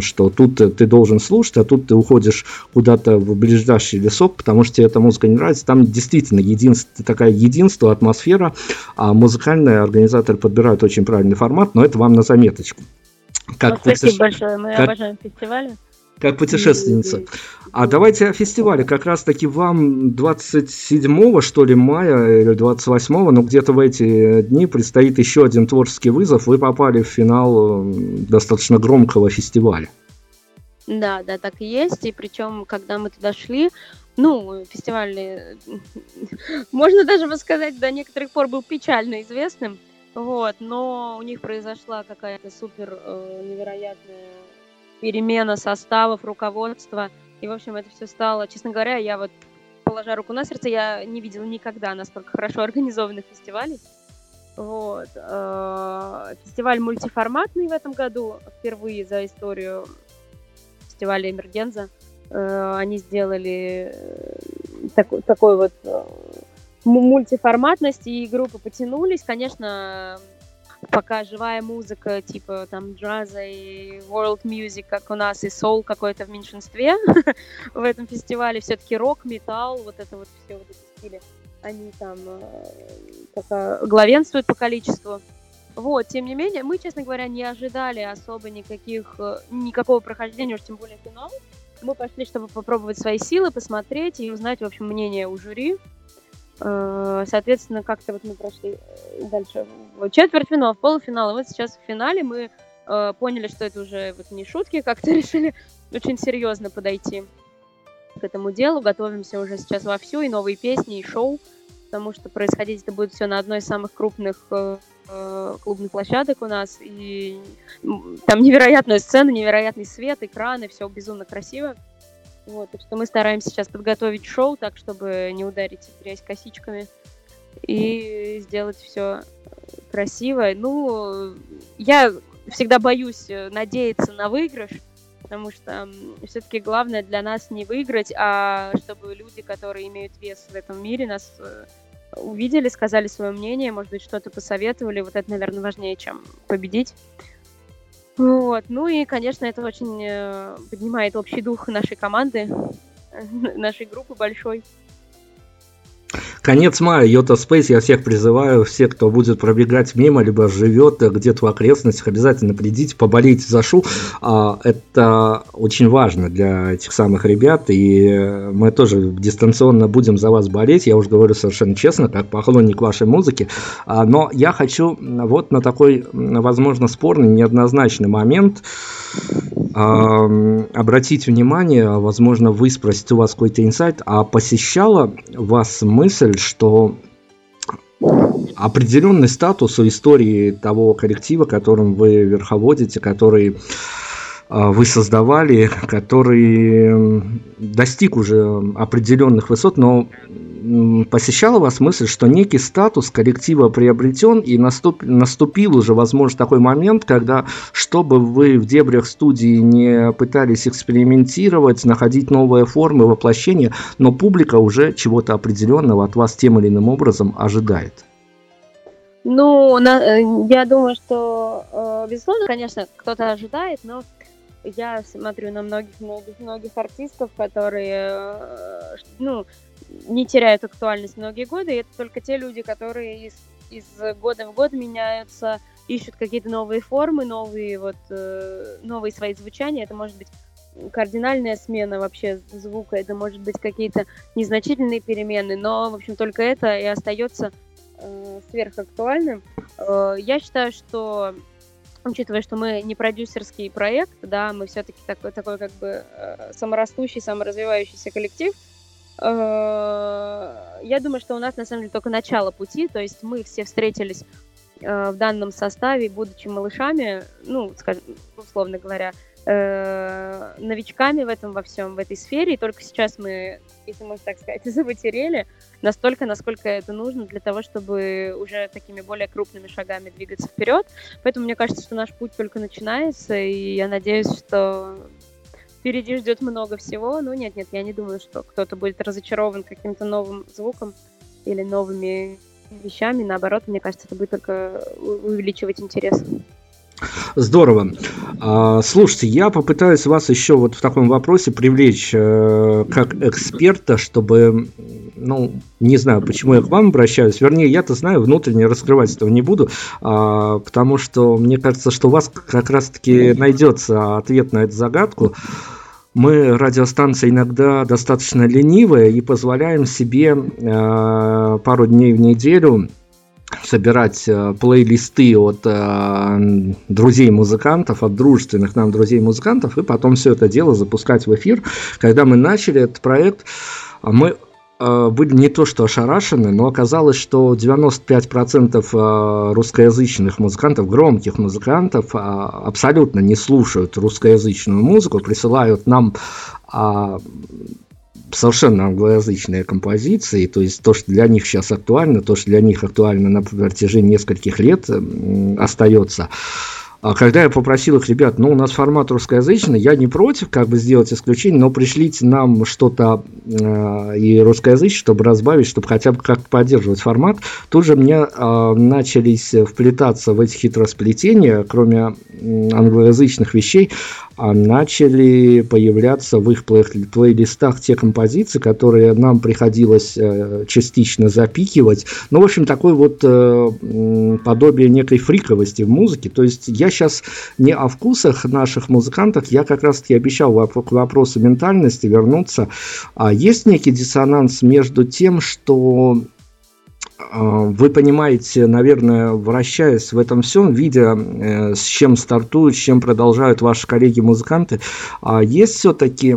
что тут ты должен слушать, а тут ты уходишь куда-то в ближайший лесок, потому что тебе эта музыка не нравится. Там действительно единство, такая единство, атмосфера, а музыкальные организаторы подбирают очень правильный формат, но это вам на заметочку. Как ну, спасибо большое, мы как... обожаем фестивали как путешественница. А давайте о фестивале. Как раз таки вам 27 что ли, мая или 28 но где-то в эти дни предстоит еще один творческий вызов. Вы попали в финал достаточно громкого фестиваля. Да, да, так и есть. И причем, когда мы туда шли, ну, фестиваль, можно даже сказать, до некоторых пор был печально известным. Вот, но у них произошла какая-то супер э, невероятная перемена составов, руководства. И, в общем, это все стало, честно говоря, я вот, положа руку на сердце, я не видела никогда настолько хорошо организованных фестивалей. Вот. Э, фестиваль мультиформатный в этом году, впервые за историю фестиваля Эмергенза. Э, они сделали такой, такой вот э, мультиформатность, и группы потянулись. Конечно, пока живая музыка, типа там джаза и world music, как у нас, и soul какой-то в меньшинстве в этом фестивале, все-таки рок, металл, вот это вот все вот эти стили, они там э, пока главенствуют по количеству. Вот, тем не менее, мы, честно говоря, не ожидали особо никаких, э, никакого прохождения, уж тем более финал. Мы пошли, чтобы попробовать свои силы, посмотреть и узнать, в общем, мнение у жюри. Э, соответственно, как-то вот мы прошли э, дальше четвертьфинал, полуфинал, и вот сейчас в финале мы э, поняли, что это уже вот не шутки, как-то решили очень серьезно подойти к этому делу, готовимся уже сейчас вовсю, и новые песни, и шоу, потому что происходить это будет все на одной из самых крупных клубных площадок у нас, и там невероятная сцена, невероятный свет, экраны, все безумно красиво. Вот, так что мы стараемся сейчас подготовить шоу так, чтобы не ударить грязь косичками и сделать все красиво. Ну, я всегда боюсь э, надеяться на выигрыш, потому что все-таки главное для нас не выиграть, а чтобы люди, которые имеют вес в этом мире, нас э, увидели, сказали свое мнение, может быть, что-то посоветовали. Вот это, наверное, важнее, чем победить. Вот. Ну и, конечно, это очень э, поднимает общий дух нашей команды, нашей группы большой. Конец мая, Йота Space, я всех призываю, все, кто будет пробегать мимо, либо живет где-то в окрестностях, обязательно придите, поболейте за Шу. А, это очень важно для этих самых ребят, и мы тоже дистанционно будем за вас болеть, я уже говорю совершенно честно, как поклонник вашей музыки. А, но я хочу вот на такой, возможно, спорный, неоднозначный момент обратить внимание, возможно, вы спросите у вас какой-то инсайт, а посещала вас мысль, что определенный статус у истории того коллектива, которым вы верховодите, который вы создавали, который достиг уже определенных высот, но посещала вас мысль, что некий статус коллектива приобретен и наступ, наступил уже, возможно, такой момент, когда, чтобы вы в дебрях студии не пытались экспериментировать, находить новые формы воплощения, но публика уже чего-то определенного от вас тем или иным образом ожидает? Ну, на, э, я думаю, что, э, безусловно, конечно, кто-то ожидает, но я смотрю на многих-многих-многих артистов, которые, э, ну, не теряют актуальность многие годы, и это только те люди, которые из, из года в год меняются, ищут какие-то новые формы, новые вот э, новые свои звучания. Это может быть кардинальная смена вообще звука, это может быть какие-то незначительные перемены, но, в общем, только это и остается э, сверхактуальным. Э, я считаю, что учитывая, что мы не продюсерский проект, да, мы все-таки такой, такой как бы э, саморастущий, саморазвивающийся коллектив, я думаю, что у нас на самом деле только начало пути, то есть мы все встретились э, в данном составе, будучи малышами, ну, скажем, условно говоря, э, новичками в этом во всем, в этой сфере, и только сейчас мы, если можно так сказать, завотерели настолько, насколько это нужно для того, чтобы уже такими более крупными шагами двигаться вперед. Поэтому мне кажется, что наш путь только начинается, и я надеюсь, что впереди ждет много всего. Ну, нет, нет, я не думаю, что кто-то будет разочарован каким-то новым звуком или новыми вещами. Наоборот, мне кажется, это будет только увеличивать интерес. Здорово. А, слушайте, я попытаюсь вас еще вот в таком вопросе привлечь э, как эксперта, чтобы, ну, не знаю, почему я к вам обращаюсь. Вернее, я-то знаю, внутренне раскрывать этого не буду, а, потому что мне кажется, что у вас как раз-таки найдется ответ на эту загадку. Мы, радиостанция, иногда достаточно ленивая и позволяем себе э, пару дней в неделю собирать э, плейлисты от э, друзей музыкантов, от дружественных нам друзей музыкантов, и потом все это дело запускать в эфир. Когда мы начали этот проект, мы были не то что ошарашены, но оказалось, что 95% э, русскоязычных музыкантов, громких музыкантов, э, абсолютно не слушают русскоязычную музыку, присылают нам совершенно англоязычные композиции, то есть то, что для них сейчас актуально, то, что для них актуально на протяжении нескольких лет остается. А когда я попросил их, ребят, ну, у нас формат русскоязычный, я не против как бы сделать исключение, но пришлите нам что-то э, и русскоязычное, чтобы разбавить, чтобы хотя бы как-то поддерживать формат. Тут же мне э, начались вплетаться в эти хитросплетения, кроме англоязычных вещей, а начали появляться в их плей- плейлистах те композиции, которые нам приходилось э, частично запикивать. Ну, в общем, такой вот э, подобие некой фриковости в музыке. То есть я сейчас не о вкусах наших музыкантов, я как раз-таки обещал к вопросу ментальности вернуться. А есть некий диссонанс между тем, что а, вы понимаете, наверное, вращаясь в этом всем, видя, э, с чем стартуют, с чем продолжают ваши коллеги-музыканты, а есть все-таки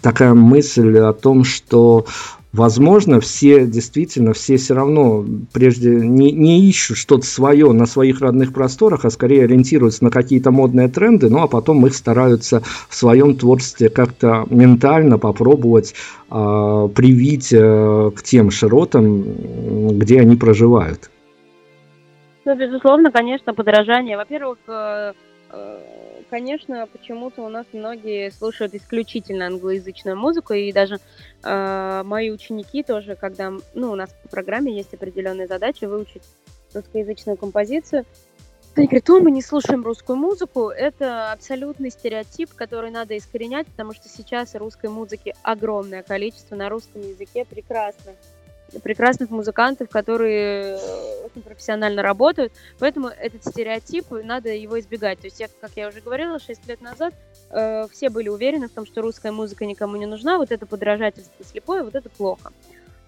такая мысль о том, что Возможно, все действительно, все все равно прежде не, не ищут что-то свое на своих родных просторах, а скорее ориентируются на какие-то модные тренды, ну а потом их стараются в своем творчестве как-то ментально попробовать э, привить э, к тем широтам, где они проживают. Ну, безусловно, конечно, подражание. Во-первых, э конечно, почему-то у нас многие слушают исключительно англоязычную музыку, и даже э, мои ученики тоже, когда, ну, у нас по программе есть определенные задачи выучить русскоязычную композицию, они говорят, о, мы не слушаем русскую музыку. Это абсолютный стереотип, который надо искоренять, потому что сейчас русской музыки огромное количество на русском языке. Прекрасно прекрасных музыкантов, которые э, очень профессионально работают, поэтому этот стереотип, надо его избегать. То есть, я, как я уже говорила, 6 лет назад э, все были уверены в том, что русская музыка никому не нужна, вот это подражательство слепое, вот это плохо.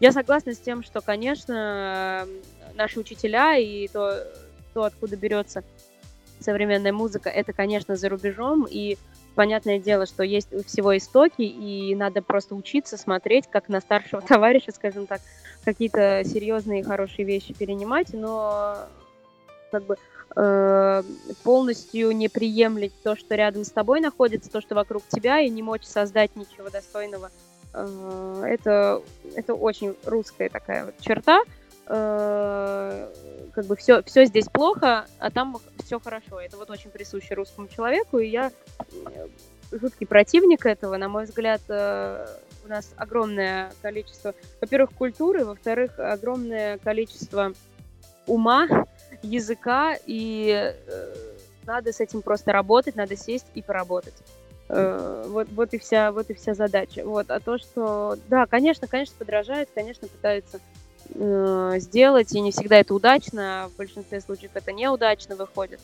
Я согласна с тем, что, конечно, наши учителя и то, то откуда берется современная музыка, это, конечно, за рубежом, и понятное дело, что есть всего истоки, и надо просто учиться смотреть, как на старшего товарища, скажем так, какие-то серьезные и хорошие вещи перенимать, но как бы э, полностью не приемлить то, что рядом с тобой находится, то, что вокруг тебя, и не мочь создать ничего достойного. Э, это, это очень русская такая вот черта. Э, как бы все, все здесь плохо, а там все хорошо. Это вот очень присуще русскому человеку, и я э, жуткий противник этого. На мой взгляд, э, у нас огромное количество, во-первых, культуры, во-вторых, огромное количество ума, языка, и надо с этим просто работать, надо сесть и поработать. Вот, вот, и вся, вот и вся задача. Вот. А то, что, да, конечно, конечно, подражают, конечно, пытаются э, сделать, и не всегда это удачно, в большинстве случаев это неудачно выходит.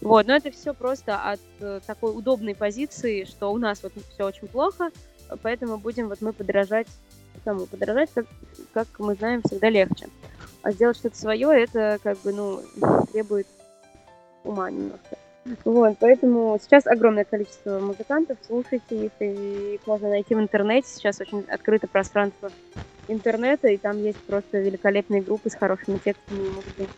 Вот, но это все просто от э, такой удобной позиции, что у нас вот все очень плохо, поэтому будем вот мы подражать кому подражать, как, как мы знаем, всегда легче. А сделать что-то свое, это как бы, ну, требует ума немножко. Вот, поэтому сейчас огромное количество музыкантов, слушайте их, и их можно найти в интернете. Сейчас очень открыто пространство интернета, и там есть просто великолепные группы с хорошими текстами и музыкой.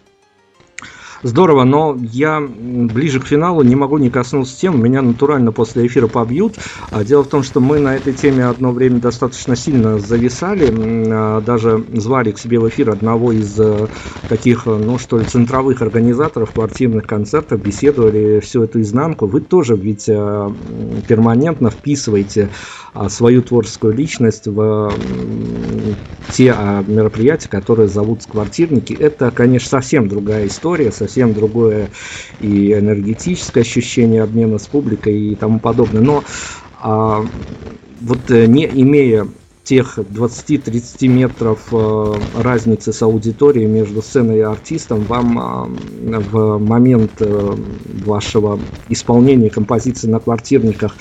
Здорово, но я ближе к финалу не могу не коснуться тем, меня натурально после эфира побьют. А дело в том, что мы на этой теме одно время достаточно сильно зависали, а, даже звали к себе в эфир одного из э, таких, ну что ли, центровых организаторов квартирных концертов, беседовали всю эту изнанку. Вы тоже ведь э, перманентно вписываете свою творческую личность в те а, мероприятия, которые зовут квартирники. Это, конечно, совсем другая история, совсем другое и энергетическое ощущение обмена с публикой и тому подобное. Но а, вот э, не имея тех 20-30 метров э, разницы с аудиторией между сценой и артистом, вам в момент э, вашего исполнения композиции на квартирниках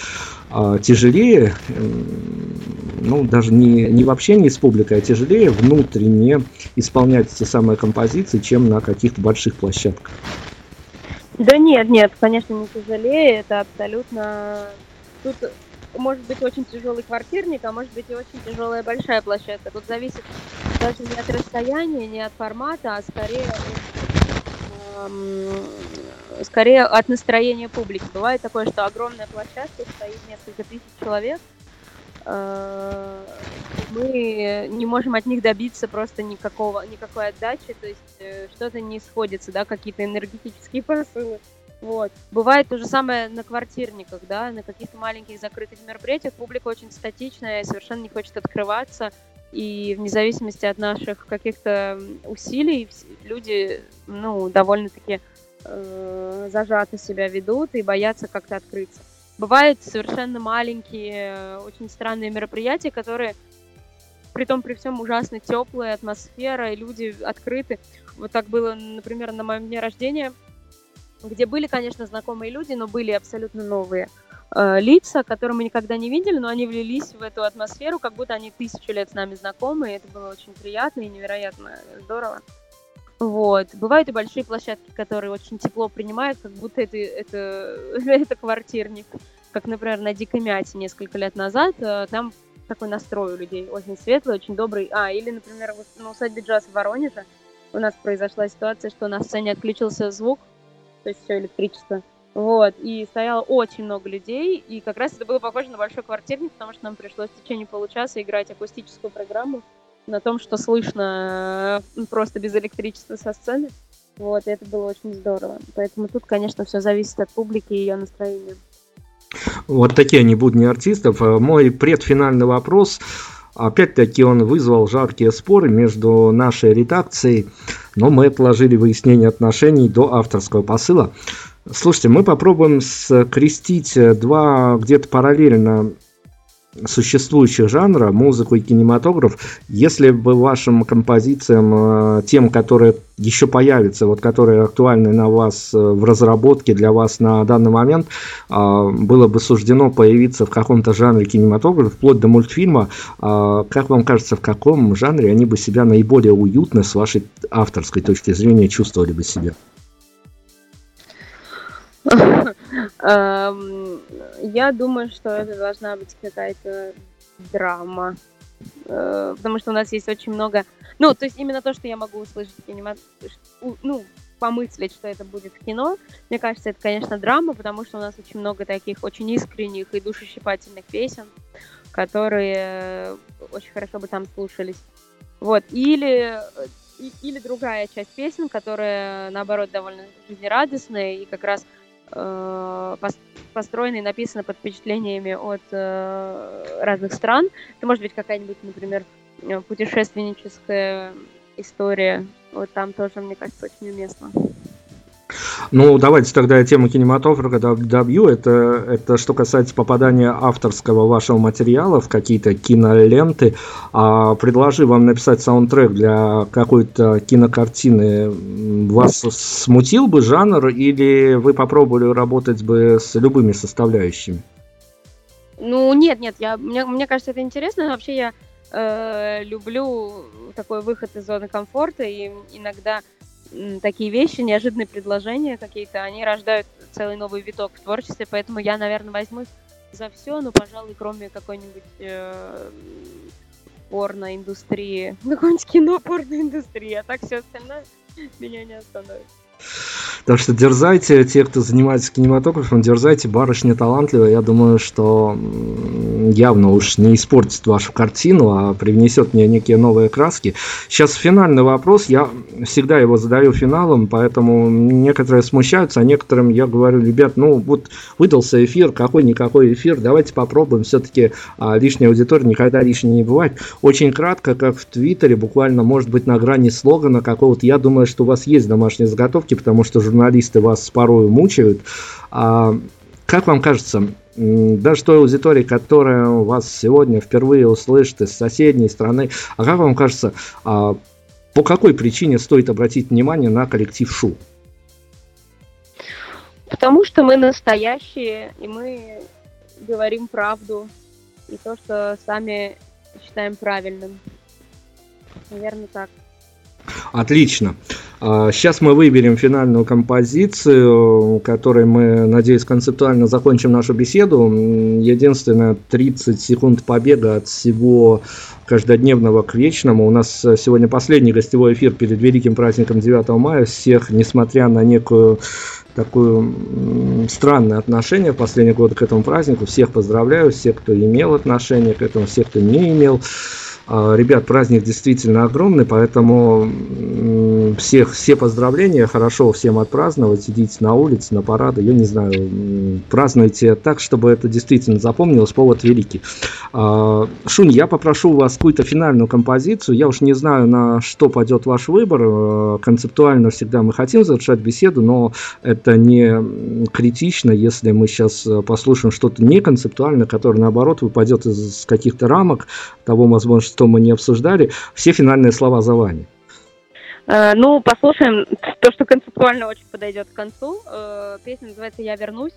тяжелее, э, ну, даже не, не в общении с публикой, а тяжелее внутренне исполнять те самые композиции, чем на каких-то больших площадках? Да нет, нет, конечно, не тяжелее, это абсолютно... Тут может быть очень тяжелый квартирник, а может быть и очень тяжелая большая площадка. Тут зависит даже не от расстояния, не от формата, а скорее от, эм, скорее от настроения публики. Бывает такое, что огромная площадка, стоит несколько тысяч человек, э, мы не можем от них добиться просто никакого, никакой отдачи, то есть э, что-то не сходится, да, какие-то энергетические посылы. Вот. Бывает то же самое на квартирниках, да, на каких-то маленьких закрытых мероприятиях публика очень статичная, совершенно не хочет открываться, и вне зависимости от наших каких-то усилий люди, ну, довольно-таки э, зажато себя ведут и боятся как-то открыться. Бывают совершенно маленькие, очень странные мероприятия, которые при том при всем ужасно теплая атмосфера, и люди открыты. Вот так было, например, на моем дне рождения – где были, конечно, знакомые люди, но были абсолютно новые э, лица, которые мы никогда не видели, но они влились в эту атмосферу, как будто они тысячу лет с нами знакомы, и это было очень приятно и невероятно здорово. Вот. Бывают и большие площадки, которые очень тепло принимают, как будто это, это, это квартирник. Как, например, на Дикой Мяте несколько лет назад. Э, там такой настрой у людей очень светлый, очень добрый. А, или, например, на усадьбе джаз в Воронеже у нас произошла ситуация, что на сцене отключился звук, то есть все электричество. Вот, и стояло очень много людей, и как раз это было похоже на большой квартирник, потому что нам пришлось в течение получаса играть акустическую программу на том, что слышно э, просто без электричества со сцены. Вот, и это было очень здорово. Поэтому тут, конечно, все зависит от публики и ее настроения. Вот такие они будни артистов. Э, мой предфинальный вопрос. Опять-таки он вызвал жаркие споры между нашей редакцией, но мы отложили выяснение отношений до авторского посыла. Слушайте, мы попробуем скрестить два где-то параллельно существующих жанра, музыку и кинематограф, если бы вашим композициям, э, тем, которые еще появятся, вот которые актуальны на вас э, в разработке для вас на данный момент, э, было бы суждено появиться в каком-то жанре кинематографа, вплоть до мультфильма, как вам кажется, в каком жанре они бы себя наиболее уютно с вашей авторской точки зрения чувствовали бы себя? Эм, я думаю, что это должна быть какая-то драма. Э, потому что у нас есть очень много... Ну, то есть именно то, что я могу услышать, ну, помыслить, что это будет в кино. Мне кажется, это, конечно, драма, потому что у нас очень много таких очень искренних и душещипательных песен, которые очень хорошо бы там слушались. Вот. Или, или другая часть песен, которая, наоборот, довольно жизнерадостная и как раз э, построена и написана под впечатлениями от э, разных стран. Это может быть какая-нибудь, например, путешественническая история. Вот там тоже, мне кажется, очень уместно. Ну, давайте тогда я тему кинематографа добью. Это, это что касается попадания авторского вашего материала в какие-то киноленты. А предложи вам написать саундтрек для какой-то кинокартины. Вас смутил бы жанр или вы попробовали работать бы с любыми составляющими? Ну, нет, нет, я, мне, мне кажется, это интересно. Вообще я э, люблю такой выход из зоны комфорта, и иногда такие вещи, неожиданные предложения какие-то, они рождают целый новый виток в творчестве, поэтому я, наверное, возьмусь за все, но, пожалуй, кроме какой-нибудь э, порноиндустрии, ну, какое-нибудь кино порноиндустрии, а так все остальное меня не остановит. Так что дерзайте, те, кто занимается кинематографом, дерзайте, барышня талантливая. Я думаю, что явно уж не испортит вашу картину, а привнесет мне некие новые краски. Сейчас финальный вопрос. Я всегда его задаю финалом, поэтому некоторые смущаются, а некоторым я говорю, ребят, ну вот выдался эфир, какой-никакой эфир, давайте попробуем. Все-таки а, лишняя аудитория никогда лишней не бывает. Очень кратко, как в Твиттере, буквально, может быть, на грани слогана какого-то. Я думаю, что у вас есть домашние заготовки, потому что журналисты вас порой мучают. А, как вам кажется, даже той аудитории, которая вас сегодня впервые услышит из соседней страны, а как вам кажется, а, по какой причине стоит обратить внимание на коллектив Шу? Потому что мы настоящие, и мы говорим правду, и то, что сами считаем правильным. Наверное, так. Отлично. Сейчас мы выберем финальную композицию, которой мы, надеюсь, концептуально закончим нашу беседу. Единственное, 30 секунд побега от всего каждодневного к вечному. У нас сегодня последний гостевой эфир перед великим праздником 9 мая. Всех, несмотря на некую такое странное отношение в последние годы к этому празднику. Всех поздравляю, всех, кто имел отношение к этому, всех, кто не имел. А, ребят, праздник действительно огромный, поэтому всех, все поздравления, хорошо всем отпраздновать, идите на улице, на парады, я не знаю, празднуйте так, чтобы это действительно запомнилось, повод великий. А, Шунь, я попрошу у вас какую-то финальную композицию, я уж не знаю, на что пойдет ваш выбор, а, концептуально всегда мы хотим завершать беседу, но это не критично, если мы сейчас послушаем что-то не концептуальное, которое наоборот выпадет из каких-то рамок того, возможно, что мы не обсуждали. Все финальные слова за вами. Э, ну, послушаем то, что концептуально очень подойдет к концу. Э, песня называется «Я вернусь».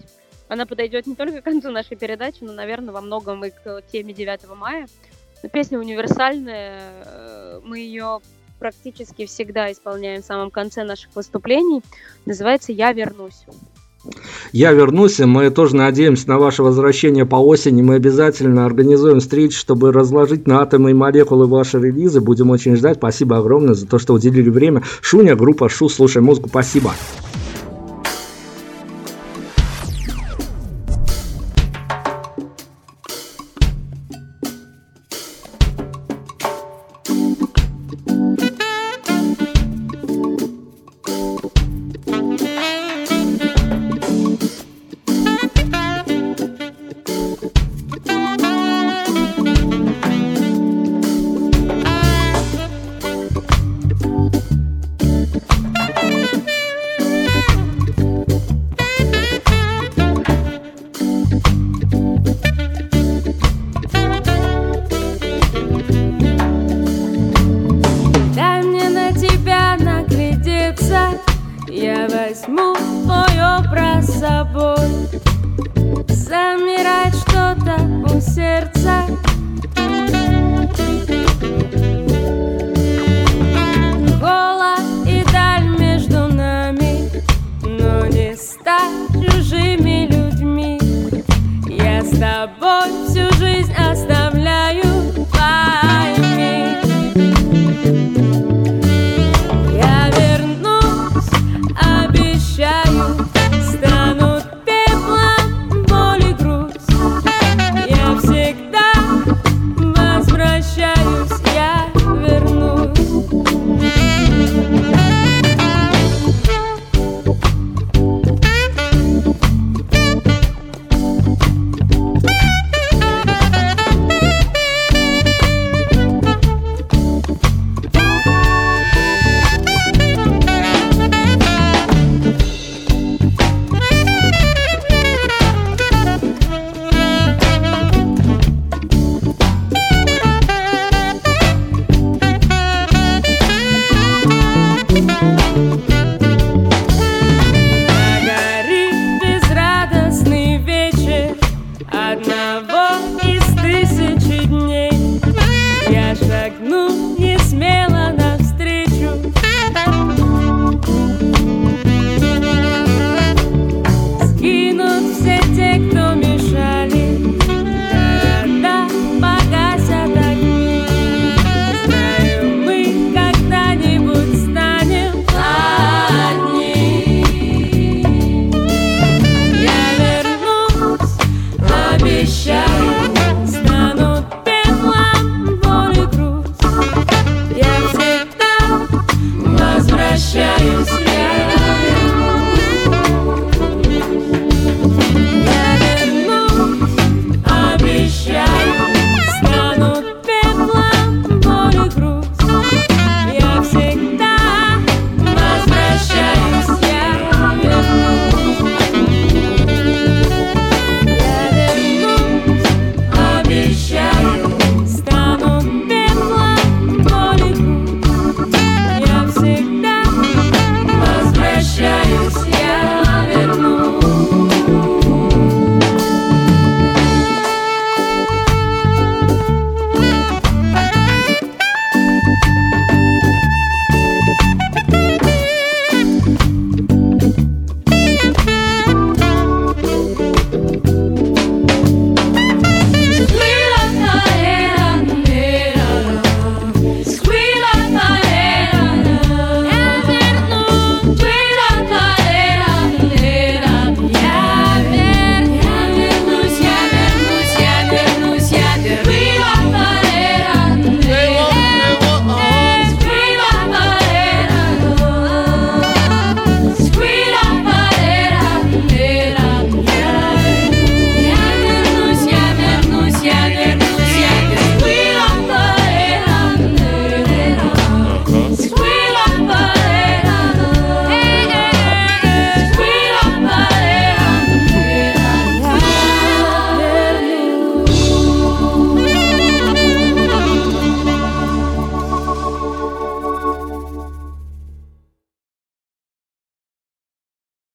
Она подойдет не только к концу нашей передачи, но, наверное, во многом и к теме 9 мая. Но песня универсальная. Э, мы ее практически всегда исполняем в самом конце наших выступлений. Называется «Я вернусь». Я вернусь, и мы тоже надеемся на ваше возвращение по осени. Мы обязательно организуем встречу, чтобы разложить на атомы и молекулы ваши релизы. Будем очень ждать. Спасибо огромное за то, что уделили время. Шуня, группа Шу, слушай музыку. Спасибо.